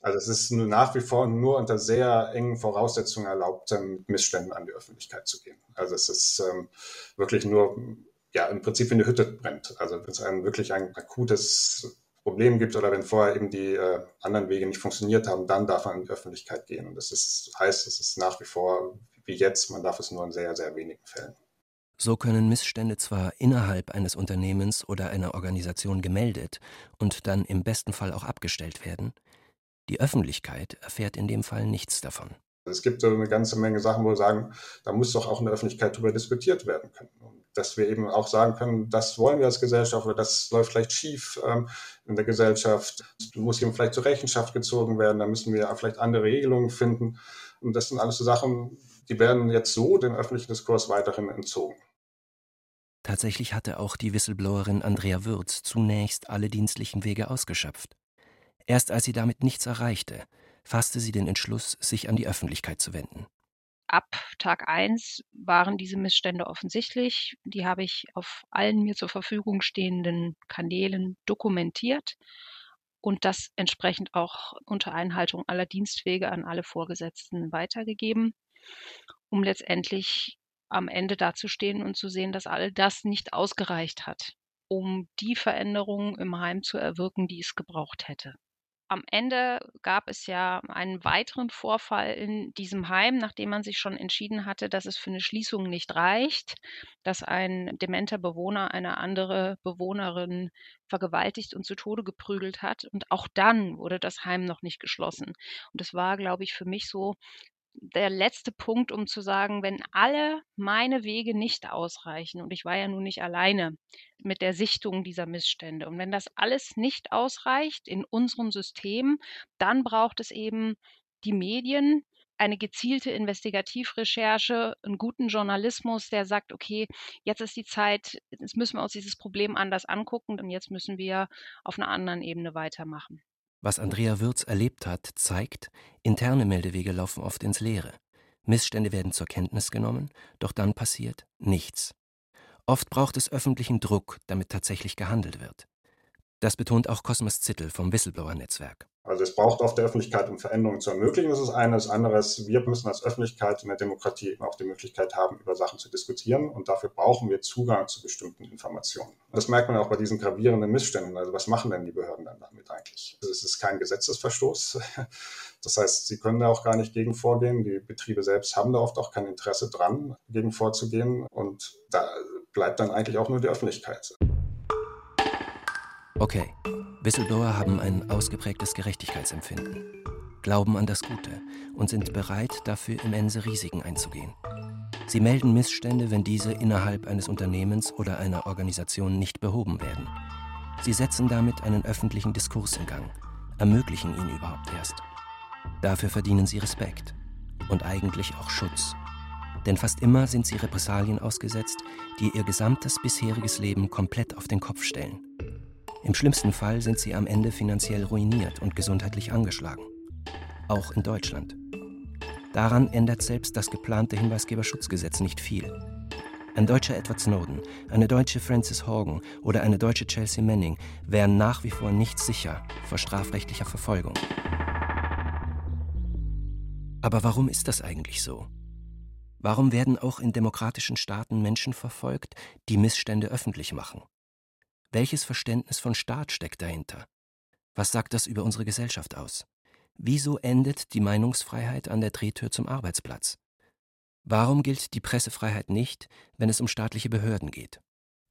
Also es ist nach wie vor nur unter sehr engen Voraussetzungen erlaubt, mit Missständen an die Öffentlichkeit zu gehen. Also es ist ähm, wirklich nur, ja, im Prinzip wie eine Hütte brennt. Also wenn es ein wirklich ein akutes Problem gibt oder wenn vorher eben die äh, anderen Wege nicht funktioniert haben, dann darf man in die Öffentlichkeit gehen. Und das ist, heißt, es ist nach wie vor wie jetzt, man darf es nur in sehr, sehr wenigen Fällen. So können Missstände zwar innerhalb eines Unternehmens oder einer Organisation gemeldet und dann im besten Fall auch abgestellt werden, die Öffentlichkeit erfährt in dem Fall nichts davon. Es gibt so eine ganze Menge Sachen, wo wir sagen, da muss doch auch in der Öffentlichkeit darüber diskutiert werden können. Und dass wir eben auch sagen können, das wollen wir als Gesellschaft oder das läuft vielleicht schief ähm, in der Gesellschaft. Du musst eben vielleicht zur Rechenschaft gezogen werden, da müssen wir vielleicht andere Regelungen finden. Und das sind alles so Sachen, die werden jetzt so dem öffentlichen Diskurs weiterhin entzogen. Tatsächlich hatte auch die Whistleblowerin Andrea Würz zunächst alle dienstlichen Wege ausgeschöpft. Erst als sie damit nichts erreichte, fasste sie den Entschluss, sich an die Öffentlichkeit zu wenden. Ab Tag 1 waren diese Missstände offensichtlich. Die habe ich auf allen mir zur Verfügung stehenden Kanälen dokumentiert und das entsprechend auch unter Einhaltung aller Dienstwege an alle Vorgesetzten weitergegeben, um letztendlich am Ende dazustehen und zu sehen, dass all das nicht ausgereicht hat, um die Veränderungen im Heim zu erwirken, die es gebraucht hätte am Ende gab es ja einen weiteren Vorfall in diesem Heim, nachdem man sich schon entschieden hatte, dass es für eine Schließung nicht reicht, dass ein dementer Bewohner eine andere Bewohnerin vergewaltigt und zu Tode geprügelt hat. Und auch dann wurde das Heim noch nicht geschlossen. Und das war, glaube ich, für mich so der letzte Punkt, um zu sagen, wenn alle meine Wege nicht ausreichen, und ich war ja nun nicht alleine mit der Sichtung dieser Missstände, und wenn das alles nicht ausreicht in unserem System, dann braucht es eben die Medien, eine gezielte Investigativrecherche, einen guten Journalismus, der sagt, okay, jetzt ist die Zeit, jetzt müssen wir uns dieses Problem anders angucken und jetzt müssen wir auf einer anderen Ebene weitermachen. Was Andrea Würz erlebt hat, zeigt, interne Meldewege laufen oft ins Leere. Missstände werden zur Kenntnis genommen, doch dann passiert nichts. Oft braucht es öffentlichen Druck, damit tatsächlich gehandelt wird. Das betont auch Cosmas Zittel vom Whistleblower-Netzwerk. Also es braucht oft der Öffentlichkeit, um Veränderungen zu ermöglichen. Das ist eines. Anderes, wir müssen als Öffentlichkeit in der Demokratie eben auch die Möglichkeit haben, über Sachen zu diskutieren. Und dafür brauchen wir Zugang zu bestimmten Informationen. Das merkt man auch bei diesen gravierenden Missständen. Also was machen denn die Behörden dann damit eigentlich? Also es ist kein Gesetzesverstoß. [laughs] Das heißt, sie können da auch gar nicht gegen vorgehen. Die Betriebe selbst haben da oft auch kein Interesse dran, gegen vorzugehen. Und da bleibt dann eigentlich auch nur die Öffentlichkeit. Okay, Whistleblower haben ein ausgeprägtes Gerechtigkeitsempfinden, glauben an das Gute und sind bereit, dafür immense Risiken einzugehen. Sie melden Missstände, wenn diese innerhalb eines Unternehmens oder einer Organisation nicht behoben werden. Sie setzen damit einen öffentlichen Diskurs in Gang, ermöglichen ihn überhaupt erst. Dafür verdienen sie Respekt und eigentlich auch Schutz. Denn fast immer sind sie Repressalien ausgesetzt, die ihr gesamtes bisheriges Leben komplett auf den Kopf stellen. Im schlimmsten Fall sind sie am Ende finanziell ruiniert und gesundheitlich angeschlagen. Auch in Deutschland. Daran ändert selbst das geplante Hinweisgeberschutzgesetz nicht viel. Ein deutscher Edward Snowden, eine deutsche Frances Horgan oder eine deutsche Chelsea Manning wären nach wie vor nicht sicher vor strafrechtlicher Verfolgung. Aber warum ist das eigentlich so? Warum werden auch in demokratischen Staaten Menschen verfolgt, die Missstände öffentlich machen? Welches Verständnis von Staat steckt dahinter? Was sagt das über unsere Gesellschaft aus? Wieso endet die Meinungsfreiheit an der Drehtür zum Arbeitsplatz? Warum gilt die Pressefreiheit nicht, wenn es um staatliche Behörden geht?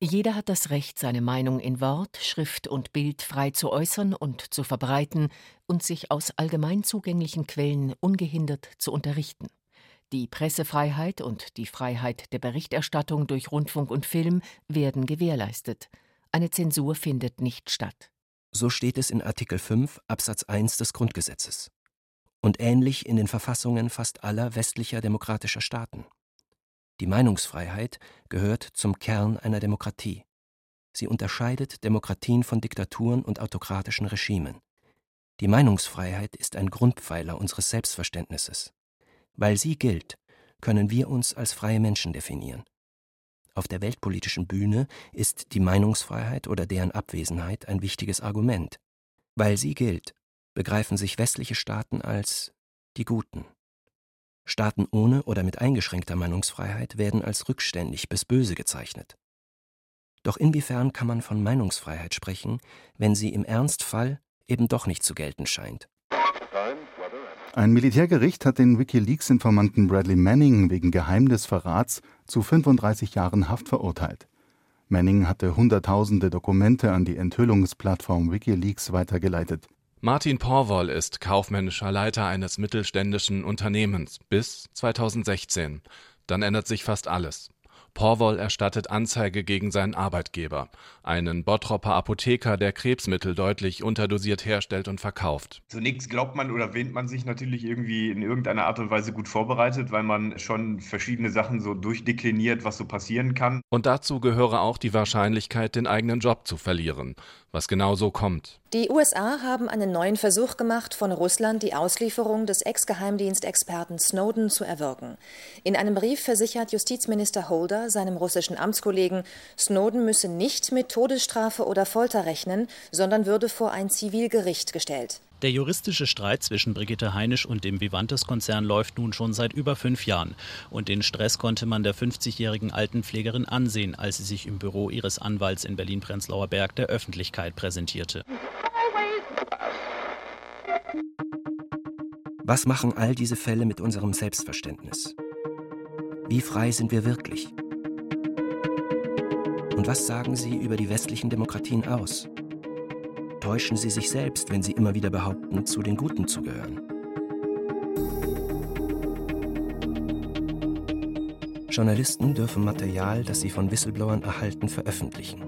Jeder hat das Recht, seine Meinung in Wort, Schrift und Bild frei zu äußern und zu verbreiten und sich aus allgemein zugänglichen Quellen ungehindert zu unterrichten. Die Pressefreiheit und die Freiheit der Berichterstattung durch Rundfunk und Film werden gewährleistet. Eine Zensur findet nicht statt. So steht es in Artikel 5 Absatz 1 des Grundgesetzes. Und ähnlich in den Verfassungen fast aller westlicher demokratischer Staaten. Die Meinungsfreiheit gehört zum Kern einer Demokratie. Sie unterscheidet Demokratien von Diktaturen und autokratischen Regimen. Die Meinungsfreiheit ist ein Grundpfeiler unseres Selbstverständnisses. Weil sie gilt, können wir uns als freie Menschen definieren. Auf der weltpolitischen Bühne ist die Meinungsfreiheit oder deren Abwesenheit ein wichtiges Argument. Weil sie gilt, begreifen sich westliche Staaten als die Guten. Staaten ohne oder mit eingeschränkter Meinungsfreiheit werden als rückständig bis böse gezeichnet. Doch inwiefern kann man von Meinungsfreiheit sprechen, wenn sie im Ernstfall eben doch nicht zu gelten scheint? Ein Militärgericht hat den WikiLeaks-Informanten Bradley Manning wegen Geheimnisverrats zu 35 Jahren Haft verurteilt. Manning hatte Hunderttausende Dokumente an die Enthüllungsplattform WikiLeaks weitergeleitet. Martin Porwoll ist kaufmännischer Leiter eines mittelständischen Unternehmens bis 2016. Dann ändert sich fast alles. Porwoll erstattet Anzeige gegen seinen Arbeitgeber, einen Bottropper Apotheker, der Krebsmittel deutlich unterdosiert herstellt und verkauft. Zunächst glaubt man oder wähnt man sich natürlich irgendwie in irgendeiner Art und Weise gut vorbereitet, weil man schon verschiedene Sachen so durchdekliniert, was so passieren kann. Und dazu gehöre auch die Wahrscheinlichkeit, den eigenen Job zu verlieren, was genau so kommt. Die USA haben einen neuen Versuch gemacht, von Russland die Auslieferung des Ex-Geheimdienstexperten Snowden zu erwirken. In einem Brief versichert Justizminister Holder seinem russischen Amtskollegen, Snowden müsse nicht mit Todesstrafe oder Folter rechnen, sondern würde vor ein Zivilgericht gestellt. Der juristische Streit zwischen Brigitte Heinisch und dem Vivantes-Konzern läuft nun schon seit über fünf Jahren. Und den Stress konnte man der 50-jährigen Altenpflegerin ansehen, als sie sich im Büro ihres Anwalts in Berlin-Prenzlauer Berg der Öffentlichkeit präsentierte. Was machen all diese Fälle mit unserem Selbstverständnis? Wie frei sind wir wirklich? Und was sagen sie über die westlichen Demokratien aus? Täuschen sie sich selbst, wenn sie immer wieder behaupten, zu den Guten zu gehören? Journalisten dürfen Material, das sie von Whistleblowern erhalten, veröffentlichen.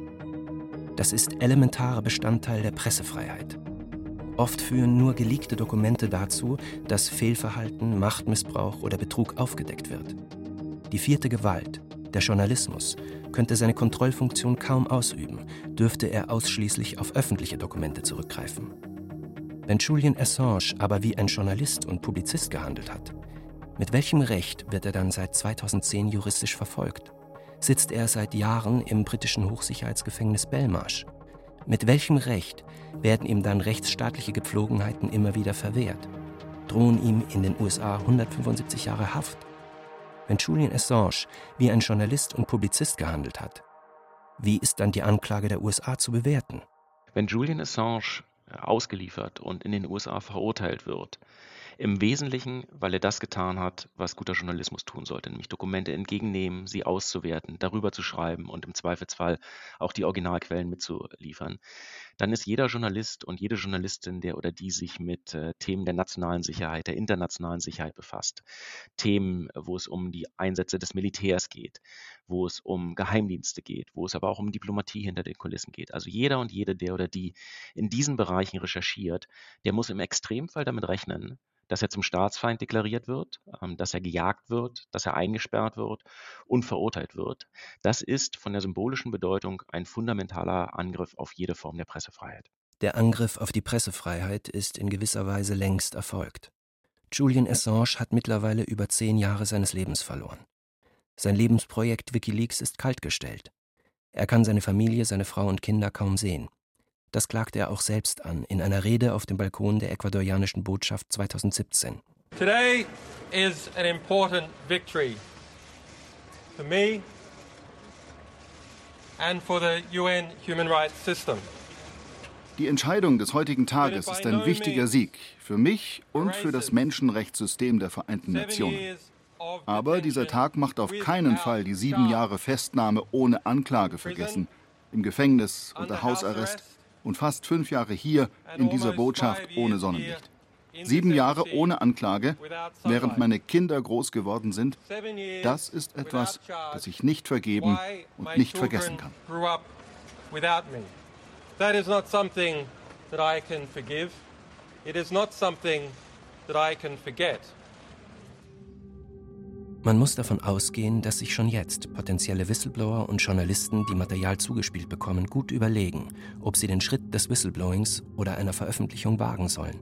Das ist elementarer Bestandteil der Pressefreiheit. Oft führen nur geleakte Dokumente dazu, dass Fehlverhalten, Machtmissbrauch oder Betrug aufgedeckt wird. Die vierte Gewalt, der Journalismus, könnte seine Kontrollfunktion kaum ausüben, dürfte er ausschließlich auf öffentliche Dokumente zurückgreifen. Wenn Julian Assange aber wie ein Journalist und Publizist gehandelt hat, mit welchem Recht wird er dann seit 2010 juristisch verfolgt? Sitzt er seit Jahren im britischen Hochsicherheitsgefängnis Belmarsh? Mit welchem Recht werden ihm dann rechtsstaatliche Gepflogenheiten immer wieder verwehrt? Drohen ihm in den USA 175 Jahre Haft? Wenn Julian Assange wie ein Journalist und Publizist gehandelt hat, wie ist dann die Anklage der USA zu bewerten? Wenn Julian Assange ausgeliefert und in den USA verurteilt wird, im Wesentlichen, weil er das getan hat, was guter Journalismus tun sollte, nämlich Dokumente entgegennehmen, sie auszuwerten, darüber zu schreiben und im Zweifelsfall auch die Originalquellen mitzuliefern. Dann ist jeder Journalist und jede Journalistin, der oder die sich mit äh, Themen der nationalen Sicherheit, der internationalen Sicherheit befasst, Themen, wo es um die Einsätze des Militärs geht, wo es um Geheimdienste geht, wo es aber auch um Diplomatie hinter den Kulissen geht. Also jeder und jede, der oder die in diesen Bereichen recherchiert, der muss im Extremfall damit rechnen, dass er zum Staatsfeind deklariert wird, ähm, dass er gejagt wird, dass er eingesperrt wird und verurteilt wird. Das ist von der symbolischen Bedeutung ein fundamentaler Angriff auf jede Form der Pressefreiheit. Der Angriff auf die Pressefreiheit ist in gewisser Weise längst erfolgt. Julian Assange hat mittlerweile über zehn Jahre seines Lebens verloren. Sein Lebensprojekt Wikileaks ist kaltgestellt. Er kann seine Familie, seine Frau und Kinder kaum sehen. Das klagte er auch selbst an in einer Rede auf dem Balkon der ecuadorianischen Botschaft 2017. Today is an important victory for me and for the UN human rights system. Die Entscheidung des heutigen Tages ist ein wichtiger Sieg für mich und für das Menschenrechtssystem der Vereinten Nationen. Aber dieser Tag macht auf keinen Fall die sieben Jahre Festnahme ohne Anklage vergessen, im Gefängnis unter Hausarrest und fast fünf Jahre hier in dieser Botschaft ohne Sonnenlicht. Sieben Jahre ohne Anklage, während meine Kinder groß geworden sind, das ist etwas, das ich nicht vergeben und nicht vergessen kann. That is not something that I can forgive. It is not something that I can forget. Man muss davon ausgehen, dass sich schon jetzt potenzielle Whistleblower und Journalisten, die Material zugespielt bekommen, gut überlegen, ob sie den Schritt des Whistleblowings oder einer Veröffentlichung wagen sollen.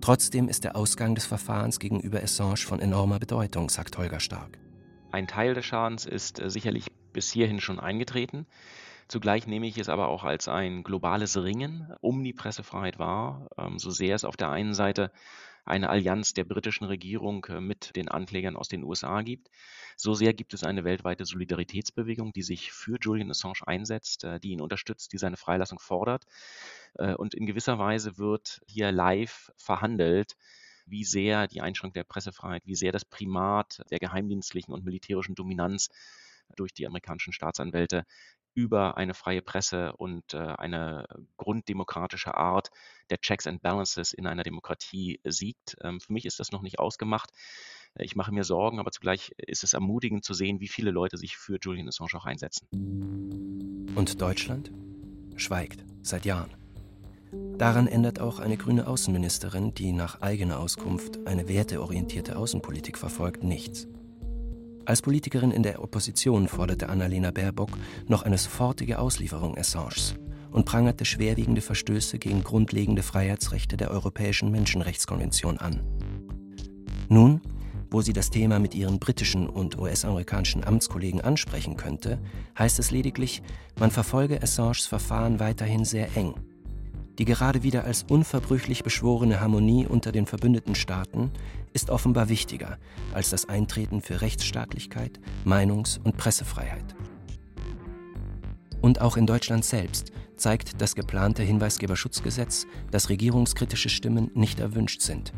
Trotzdem ist der Ausgang des Verfahrens gegenüber Assange von enormer Bedeutung, sagt Holger Stark. Ein Teil des Schadens ist äh, sicherlich bis hierhin schon eingetreten. Zugleich nehme ich es aber auch als ein globales Ringen um die Pressefreiheit wahr, ähm, so sehr es auf der einen Seite eine Allianz der britischen Regierung äh, mit den Anklägern aus den USA gibt. So sehr gibt es eine weltweite Solidaritätsbewegung, die sich für Julian Assange einsetzt, äh, die ihn unterstützt, die seine Freilassung fordert. Äh, und in gewisser Weise wird hier live verhandelt, wie sehr die Einschränkung der Pressefreiheit, wie sehr das Primat der geheimdienstlichen und militärischen Dominanz durch die amerikanischen Staatsanwälte über eine freie Presse und äh, eine grunddemokratische Art der Checks and Balances in einer Demokratie siegt. Ähm, für mich ist das noch nicht ausgemacht. Ich mache mir Sorgen, aber zugleich ist es ermutigend zu sehen, wie viele Leute sich für Julian Assange auch einsetzen. Und Deutschland schweigt seit Jahren. Daran ändert auch eine grüne Außenministerin, die nach eigener Auskunft eine werteorientierte Außenpolitik verfolgt, nichts. Als Politikerin in der Opposition forderte Annalena Baerbock noch eine sofortige Auslieferung Assanges und prangerte schwerwiegende Verstöße gegen grundlegende Freiheitsrechte der Europäischen Menschenrechtskonvention an. Nun, wo sie das Thema mit ihren britischen und US-amerikanischen Amtskollegen ansprechen könnte, heißt es lediglich, man verfolge Assanges Verfahren weiterhin sehr eng die gerade wieder als unverbrüchlich beschworene Harmonie unter den verbündeten Staaten ist offenbar wichtiger als das Eintreten für Rechtsstaatlichkeit, Meinungs- und Pressefreiheit. Und auch in Deutschland selbst zeigt das geplante Hinweisgeberschutzgesetz, dass regierungskritische Stimmen nicht erwünscht sind.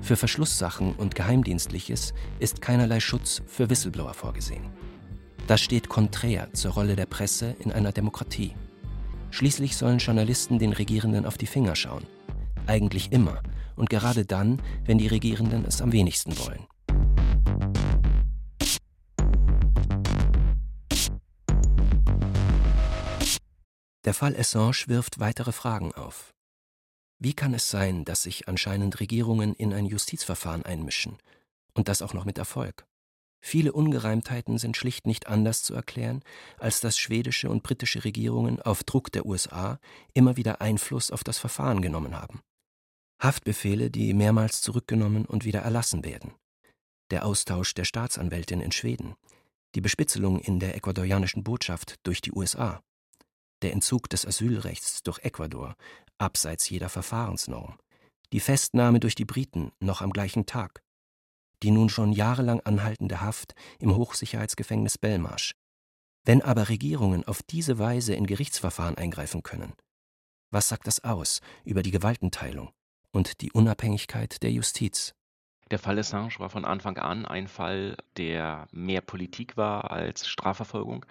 Für Verschlusssachen und Geheimdienstliches ist keinerlei Schutz für Whistleblower vorgesehen. Das steht konträr zur Rolle der Presse in einer Demokratie. Schließlich sollen Journalisten den Regierenden auf die Finger schauen. Eigentlich immer und gerade dann, wenn die Regierenden es am wenigsten wollen. Der Fall Assange wirft weitere Fragen auf. Wie kann es sein, dass sich anscheinend Regierungen in ein Justizverfahren einmischen und das auch noch mit Erfolg? Viele Ungereimtheiten sind schlicht nicht anders zu erklären, als dass schwedische und britische Regierungen auf Druck der USA immer wieder Einfluss auf das Verfahren genommen haben. Haftbefehle, die mehrmals zurückgenommen und wieder erlassen werden. Der Austausch der Staatsanwältin in Schweden. Die Bespitzelung in der ecuadorianischen Botschaft durch die USA. Der Entzug des Asylrechts durch Ecuador, abseits jeder Verfahrensnorm. Die Festnahme durch die Briten noch am gleichen Tag. Die nun schon jahrelang anhaltende Haft im Hochsicherheitsgefängnis Belmarsh. Wenn aber Regierungen auf diese Weise in Gerichtsverfahren eingreifen können, was sagt das aus über die Gewaltenteilung und die Unabhängigkeit der Justiz? Der Fall Assange war von Anfang an ein Fall, der mehr Politik war als Strafverfolgung,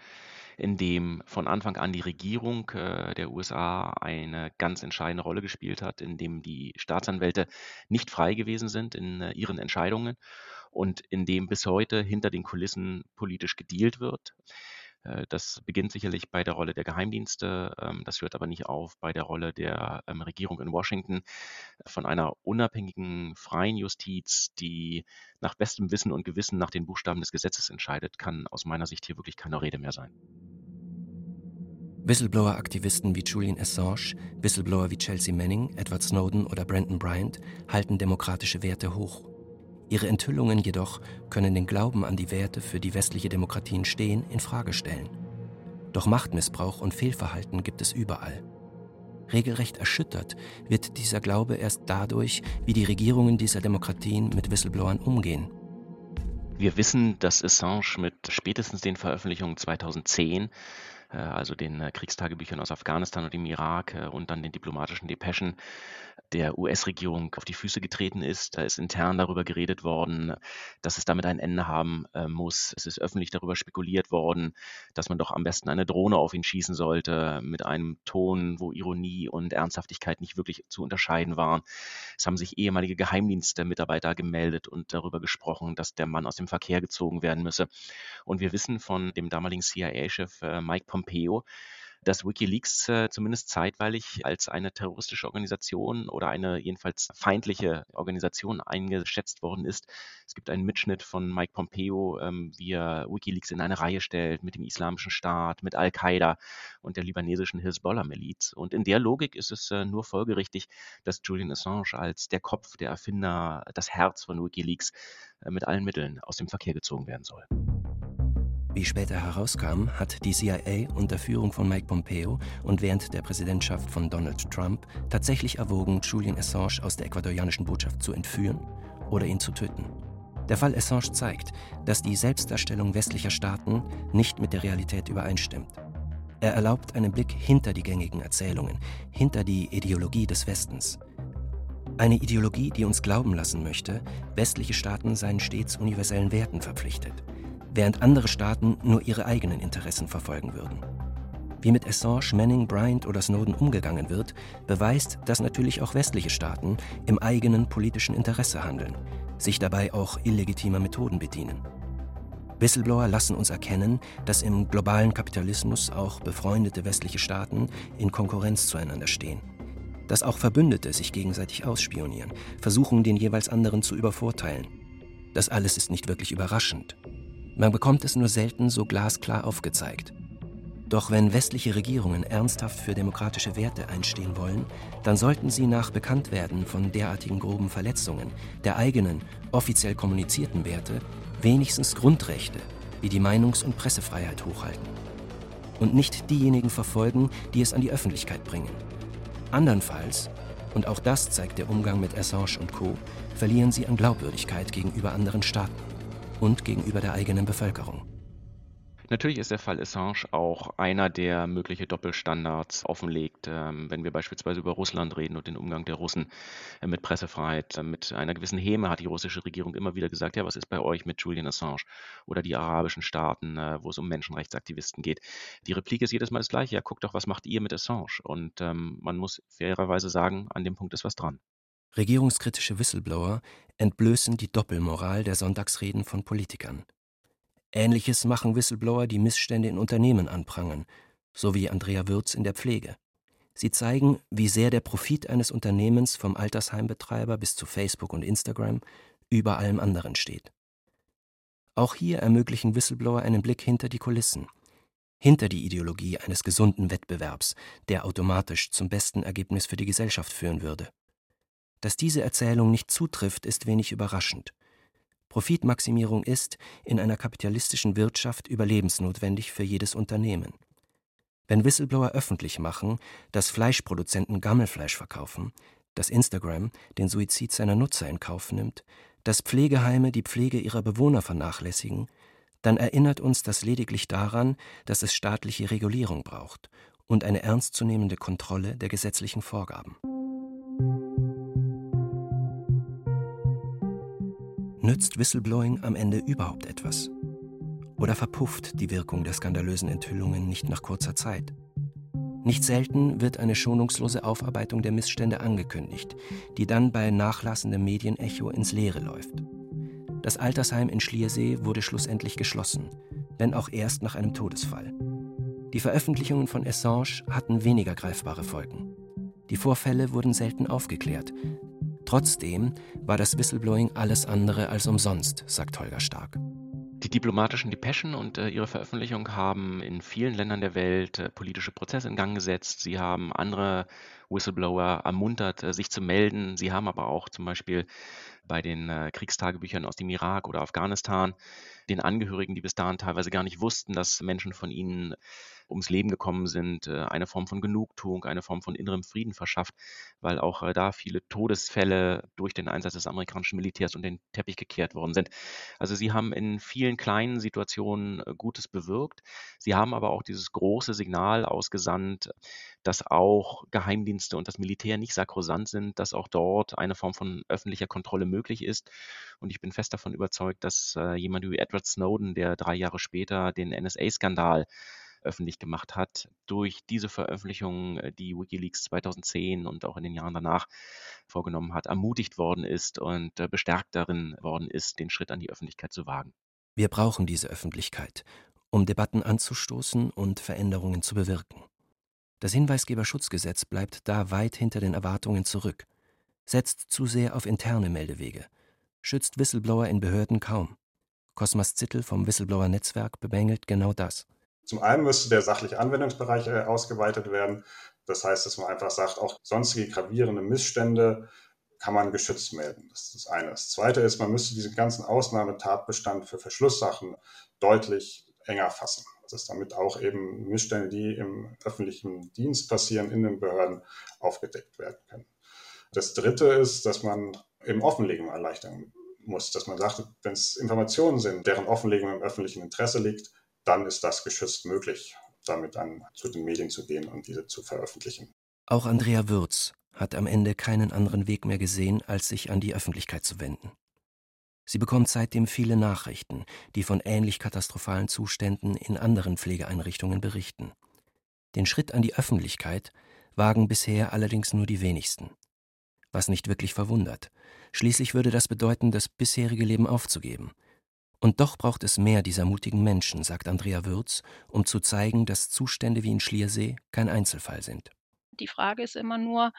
in dem von Anfang an die Regierung äh, der USA eine ganz entscheidende Rolle gespielt hat, in dem die Staatsanwälte nicht frei gewesen sind in äh, ihren Entscheidungen und in dem bis heute hinter den Kulissen politisch gedealt wird. Äh, das beginnt sicherlich bei der Rolle der Geheimdienste, ähm, das hört aber nicht auf bei der Rolle der ähm, Regierung in Washington. Von einer unabhängigen, freien Justiz, die nach bestem Wissen und Gewissen nach den Buchstaben des Gesetzes entscheidet, kann aus meiner Sicht hier wirklich keine Rede mehr sein. Whistleblower-Aktivisten wie Julian Assange, Whistleblower wie Chelsea Manning, Edward Snowden oder Brandon Bryant halten demokratische Werte hoch. Ihre Enthüllungen jedoch können den Glauben an die Werte, für die westliche Demokratien stehen, in Frage stellen. Doch Machtmissbrauch und Fehlverhalten gibt es überall. Regelrecht erschüttert wird dieser Glaube erst dadurch, wie die Regierungen dieser Demokratien mit Whistleblowern umgehen. Wir wissen, dass Assange mit spätestens den Veröffentlichungen 2010 äh, also den äh, Kriegstagebüchern aus Afghanistan und dem Irak äh, und dann den diplomatischen Depeschen der US-Regierung auf die Füße getreten ist. Da ist intern darüber geredet worden, dass es damit ein Ende haben muss. Es ist öffentlich darüber spekuliert worden, dass man doch am besten eine Drohne auf ihn schießen sollte, mit einem Ton, wo Ironie und Ernsthaftigkeit nicht wirklich zu unterscheiden waren. Es haben sich ehemalige Geheimdienstmitarbeiter gemeldet und darüber gesprochen, dass der Mann aus dem Verkehr gezogen werden müsse. Und wir wissen von dem damaligen CIA-Chef Mike Pompeo, Pompeo, dass Wikileaks äh, zumindest zeitweilig als eine terroristische Organisation oder eine jedenfalls feindliche Organisation eingeschätzt worden ist. Es gibt einen Mitschnitt von Mike Pompeo, ähm, wie er Wikileaks in eine Reihe stellt mit dem Islamischen Staat, mit Al-Qaida und der libanesischen Hezbollah-Miliz. Und in der Logik ist es äh, nur folgerichtig, dass Julian Assange als der Kopf, der Erfinder, das Herz von Wikileaks äh, mit allen Mitteln aus dem Verkehr gezogen werden soll. Wie später herauskam, hat die CIA unter Führung von Mike Pompeo und während der Präsidentschaft von Donald Trump tatsächlich erwogen, Julian Assange aus der ecuadorianischen Botschaft zu entführen oder ihn zu töten. Der Fall Assange zeigt, dass die Selbstdarstellung westlicher Staaten nicht mit der Realität übereinstimmt. Er erlaubt einen Blick hinter die gängigen Erzählungen, hinter die Ideologie des Westens. Eine Ideologie, die uns glauben lassen möchte, westliche Staaten seien stets universellen Werten verpflichtet – während andere Staaten nur ihre eigenen Interessen verfolgen würden. Wie mit Assange, Manning, Bryant oder Snowden umgegangen wird, beweist, dass natürlich auch westliche Staaten im eigenen politischen Interesse handeln, sich dabei auch illegitimer Methoden bedienen. Whistleblower lassen uns erkennen, dass im globalen Kapitalismus auch befreundete westliche Staaten in Konkurrenz zueinander stehen. Dass auch Verbündete sich gegenseitig ausspionieren, versuchen, den jeweils anderen zu übervorteilen. Das alles ist nicht wirklich überraschend. Man bekommt es nur selten so glasklar aufgezeigt. Doch wenn westliche Regierungen ernsthaft für demokratische Werte einstehen wollen, dann sollten sie nach Bekanntwerden von derartigen groben Verletzungen der eigenen, offiziell kommunizierten Werte wenigstens Grundrechte wie die Meinungs- und Pressefreiheit hochhalten. Und nicht diejenigen verfolgen, die es an die Öffentlichkeit bringen. Andernfalls, und auch das zeigt der Umgang mit Assange und Co., verlieren sie an Glaubwürdigkeit gegenüber anderen Staaten und gegenüber der eigenen Bevölkerung. Natürlich ist der Fall Assange auch einer, der mögliche Doppelstandards offenlegt, ähm, wenn wir beispielsweise über Russland reden und den Umgang der Russen äh, mit Pressefreiheit. Äh, mit einer gewissen Häme hat die russische Regierung immer wieder gesagt, ja, was ist bei euch mit Julian Assange oder die arabischen Staaten, äh, wo es um Menschenrechtsaktivisten geht. Die Replik ist jedes Mal das gleiche, ja, guckt doch, was macht ihr mit Assange? Und ähm, man muss fairerweise sagen, an dem Punkt ist was dran. Regierungskritische Whistleblower entblößen die Doppelmoral der Sonntagsreden von Politikern. Ähnliches machen Whistleblower, die Missstände in Unternehmen anprangern, so wie Andrea Würz in der Pflege. Sie zeigen, wie sehr der Profit eines Unternehmens vom Altersheimbetreiber bis zu Facebook und Instagram über allem anderen steht. Auch hier ermöglichen Whistleblower einen Blick hinter die Kulissen, hinter die Ideologie eines gesunden Wettbewerbs, der automatisch zum besten Ergebnis für die Gesellschaft führen würde. Dass diese Erzählung nicht zutrifft, ist wenig überraschend. Profitmaximierung ist in einer kapitalistischen Wirtschaft überlebensnotwendig für jedes Unternehmen. Wenn Whistleblower öffentlich machen, dass Fleischproduzenten Gammelfleisch verkaufen, dass Instagram den Suizid seiner Nutzer in Kauf nimmt, dass Pflegeheime die Pflege ihrer Bewohner vernachlässigen, dann erinnert uns das lediglich daran, dass es staatliche Regulierung braucht und eine ernstzunehmende Kontrolle der gesetzlichen Vorgaben. Nützt Whistleblowing am Ende überhaupt etwas? Oder verpufft die Wirkung der skandalösen Enthüllungen nicht nach kurzer Zeit? Nicht selten wird eine schonungslose Aufarbeitung der Missstände angekündigt, die dann bei nachlassendem Medienecho ins Leere läuft. Das Altersheim in Schliersee wurde schlussendlich geschlossen, wenn auch erst nach einem Todesfall. Die Veröffentlichungen von Assange hatten weniger greifbare Folgen. Die Vorfälle wurden selten aufgeklärt. Trotzdem war das Whistleblowing alles andere als umsonst, sagt Holger Stark. Die diplomatischen Depeschen und äh, ihre Veröffentlichung haben in vielen Ländern der Welt äh, politische Prozesse in Gang gesetzt. Sie haben andere Whistleblower ermuntert, äh, sich zu melden. Sie haben aber auch zum Beispiel bei den äh, Kriegstagebüchern aus dem Irak oder Afghanistan den Angehörigen, die bis dahin teilweise gar nicht wussten, dass Menschen von ihnen ums Leben gekommen sind, äh, eine Form von Genugtuung, eine Form von innerem Frieden verschafft, weil auch äh, da viele Todesfälle durch den Einsatz des amerikanischen Militärs unter den Teppich gekehrt worden sind. Also sie haben in vielen kleinen Situationen äh, Gutes bewirkt. Sie haben aber auch dieses große Signal ausgesandt, dass auch Geheimdienste und das Militär nicht sakrosant sind, dass auch dort eine Form von öffentlicher Kontrolle möglich ist. Und ich bin fest davon überzeugt, dass jemand wie Edward Snowden, der drei Jahre später den NSA-Skandal öffentlich gemacht hat, durch diese Veröffentlichungen, äh, die Wikileaks 2010 und auch in den Jahren danach vorgenommen hat, ermutigt worden ist und äh, bestärkt darin worden ist, den Schritt an die Öffentlichkeit zu wagen. Wir brauchen diese Öffentlichkeit, um Debatten anzustoßen und Veränderungen zu bewirken. Das Hinweisgeberschutzgesetz bleibt da weit hinter den Erwartungen zurück, setzt zu sehr auf interne Meldewege, schützt Whistleblower in Behörden kaum. Cosmas Zittel vom Whistleblower-Netzwerk bemängelt genau das. Zum einen müsste der sachliche Anwendungsbereich äh, ausgeweitet werden. Das heißt, dass man einfach sagt, auch sonstige gravierende Missstände kann man geschützt melden. Das ist das eine. Das zweite ist, man müsste diesen ganzen Ausnahmetatbestand für Verschlusssachen deutlich enger fassen. Dass damit auch eben Missstände, die im öffentlichen Dienst passieren, in den Behörden aufgedeckt werden können. Das dritte ist, dass man eben Offenlegung erleichtern muss, dass man sagt, wenn es Informationen sind, deren Offenlegung im öffentlichen Interesse liegt, dann ist das geschützt möglich, damit dann zu den Medien zu gehen und diese zu veröffentlichen. Auch Andrea Würz hat am Ende keinen anderen Weg mehr gesehen, als sich an die Öffentlichkeit zu wenden. Sie bekommt seitdem viele Nachrichten, die von ähnlich katastrophalen Zuständen in anderen Pflegeeinrichtungen berichten. Den Schritt an die Öffentlichkeit wagen bisher allerdings nur die wenigsten. Was nicht wirklich verwundert. Schließlich würde das bedeuten, das bisherige Leben aufzugeben – und doch braucht es mehr dieser mutigen Menschen, sagt Andrea Würz, um zu zeigen, dass Zustände wie in Schliersee kein Einzelfall sind. Die Frage ist immer nur,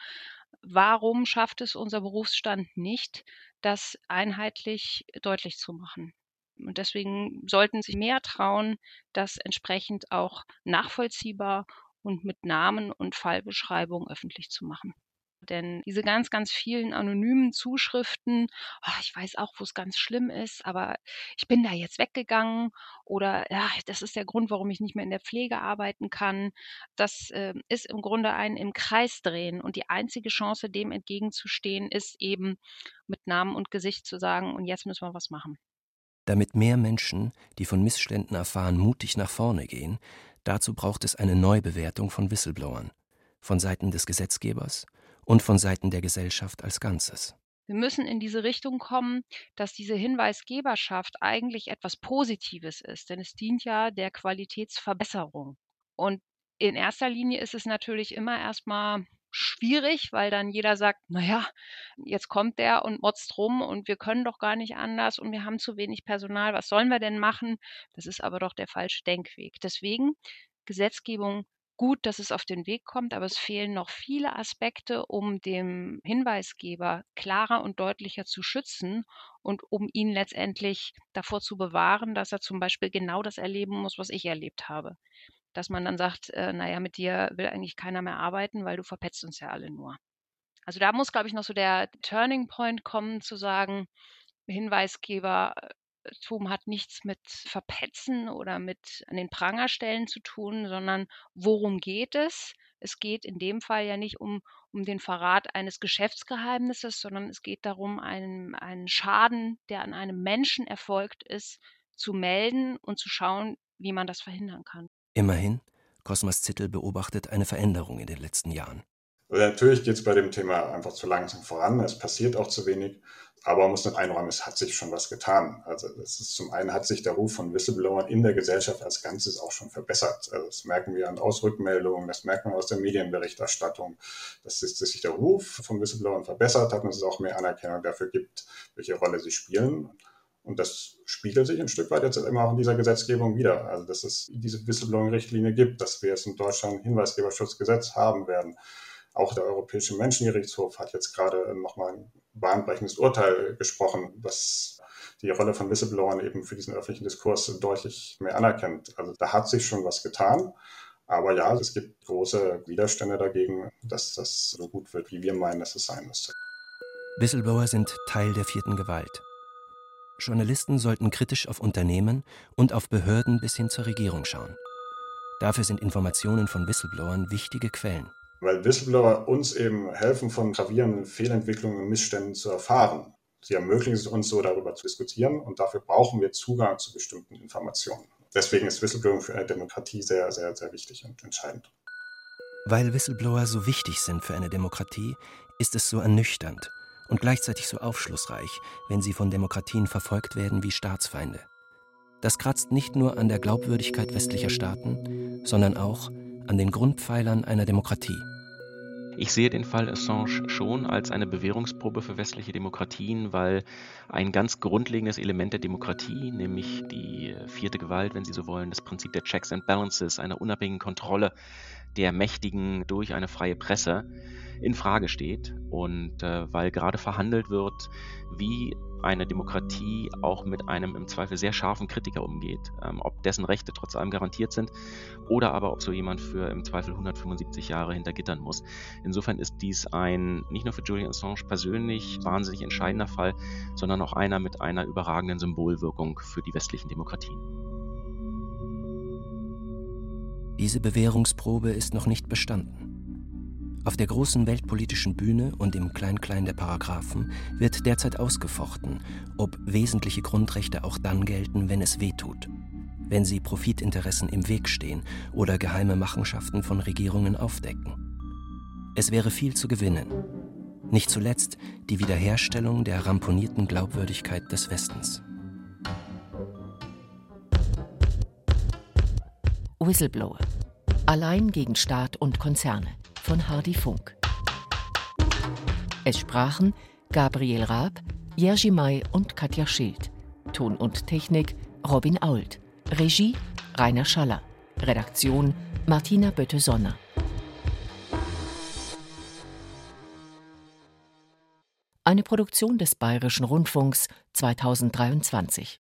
warum schafft es unser Berufsstand nicht, das einheitlich deutlich zu machen? Und deswegen sollten sich mehr trauen, das entsprechend auch nachvollziehbar und mit Namen und Fallbeschreibung öffentlich zu machen. Denn diese ganz, ganz vielen anonymen Zuschriften, oh, ich weiß auch, wo es ganz schlimm ist, aber ich bin da jetzt weggegangen oder ja, das ist der Grund, warum ich nicht mehr in der Pflege arbeiten kann. Das äh, ist im Grunde ein im Kreis drehen. Und die einzige Chance, dem entgegenzustehen, ist eben mit Namen und Gesicht zu sagen, und jetzt müssen wir was machen. Damit mehr Menschen, die von Missständen erfahren, mutig nach vorne gehen, dazu braucht es eine Neubewertung von Whistleblowern, von Seiten des Gesetzgebers und von Seiten der Gesellschaft als Ganzes. Wir müssen in diese Richtung kommen, dass diese Hinweisgeberschaft eigentlich etwas Positives ist, denn es dient ja der Qualitätsverbesserung. Und in erster Linie ist es natürlich immer erstmal schwierig, weil dann jeder sagt, naja, jetzt kommt der und motzt rum und wir können doch gar nicht anders und wir haben zu wenig Personal, was sollen wir denn machen? Das ist aber doch der falsche Denkweg. Deswegen Gesetzgebung gut, dass es auf den Weg kommt, aber es fehlen noch viele Aspekte, um dem Hinweisgeber klarer und deutlicher zu schützen und um ihn letztendlich davor zu bewahren, dass er zum Beispiel genau das erleben muss, was ich erlebt habe. Dass man dann sagt, äh, naja, mit dir will eigentlich keiner mehr arbeiten, weil du verpetzt uns ja alle nur. Also da muss, glaube ich, noch so der Turning Point kommen, zu sagen, Hinweisgebertum hat nichts mit Verpetzen oder mit an den Prangerstellen zu tun, sondern worum geht es? Es geht in dem Fall ja nicht um, um den Verrat eines Geschäftsgeheimnisses, sondern es geht darum, einen, einen Schaden, der an einem Menschen erfolgt ist, zu melden und zu schauen, wie man das verhindern kann. Immerhin, Cosmas Zittel beobachtet eine Veränderung in den letzten Jahren. Natürlich geht es bei dem Thema einfach zu langsam voran. Es passiert auch zu wenig. Aber man muss nicht einräumen, es hat sich schon was getan. Also das ist zum einen hat sich der Ruf von Whistleblowern in der Gesellschaft als Ganzes auch schon verbessert. Also das merken wir an Ausrückmeldungen, das merkt man aus der Medienberichterstattung, dass, es, dass sich der Ruf von Whistleblowern verbessert hat und es auch mehr Anerkennung dafür gibt, welche Rolle sie spielen. Und das spiegelt sich ein Stück weit jetzt immer auch in dieser Gesetzgebung wieder. Also dass es diese Whistleblowing-Richtlinie gibt, dass wir jetzt in Deutschland ein Hinweisgeberschutzgesetz haben werden. Auch der Europäische Menschengerichtshof hat jetzt gerade nochmal ein bahnbrechendes Urteil gesprochen, das die Rolle von Whistleblowern eben für diesen öffentlichen Diskurs deutlich mehr anerkennt. Also da hat sich schon was getan. Aber ja, es gibt große Widerstände dagegen, dass das so gut wird, wie wir meinen, dass es sein müsste. Whistleblower sind Teil der vierten Gewalt. Journalisten sollten kritisch auf Unternehmen und auf Behörden bis hin zur Regierung schauen. Dafür sind Informationen von Whistleblowern wichtige Quellen weil Whistleblower uns eben helfen, von gravierenden Fehlentwicklungen und Missständen zu erfahren. Sie ermöglichen es uns so, darüber zu diskutieren und dafür brauchen wir Zugang zu bestimmten Informationen. Deswegen ist Whistleblowing für eine Demokratie sehr, sehr, sehr wichtig und entscheidend. Weil Whistleblower so wichtig sind für eine Demokratie, ist es so ernüchternd und gleichzeitig so aufschlussreich, wenn sie von Demokratien verfolgt werden wie Staatsfeinde. Das kratzt nicht nur an der Glaubwürdigkeit westlicher Staaten, sondern auch an den Grundpfeilern einer Demokratie. Ich sehe den Fall Assange schon als eine Bewährungsprobe für westliche Demokratien, weil ein ganz grundlegendes Element der Demokratie, nämlich die vierte Gewalt, wenn Sie so wollen, das Prinzip der Checks and Balances, einer unabhängigen Kontrolle der Mächtigen durch eine freie Presse, in Frage steht und äh, weil gerade verhandelt wird, wie eine Demokratie auch mit einem im Zweifel sehr scharfen Kritiker umgeht, ähm, ob dessen Rechte trotz allem garantiert sind oder aber ob so jemand für im Zweifel 175 Jahre hinter Gittern muss. Insofern ist dies ein nicht nur für Julian Assange persönlich wahnsinnig entscheidender Fall, sondern auch einer mit einer überragenden Symbolwirkung für die westlichen Demokratien. Diese Bewährungsprobe ist noch nicht bestanden. Auf der großen weltpolitischen Bühne und im Klein-Klein der Paragraphen wird derzeit ausgefochten, ob wesentliche Grundrechte auch dann gelten, wenn es weh tut, wenn sie Profitinteressen im Weg stehen oder geheime Machenschaften von Regierungen aufdecken. Es wäre viel zu gewinnen. Nicht zuletzt die Wiederherstellung der ramponierten Glaubwürdigkeit des Westens. Whistleblower. Allein gegen Staat und Konzerne von Hardy Funk. Es sprachen Gabriel Raab, Jerzy May und Katja Schild. Ton und Technik Robin Ault. Regie Rainer Schaller. Redaktion Martina Bötte-Sonner. Eine Produktion des Bayerischen Rundfunks 2023.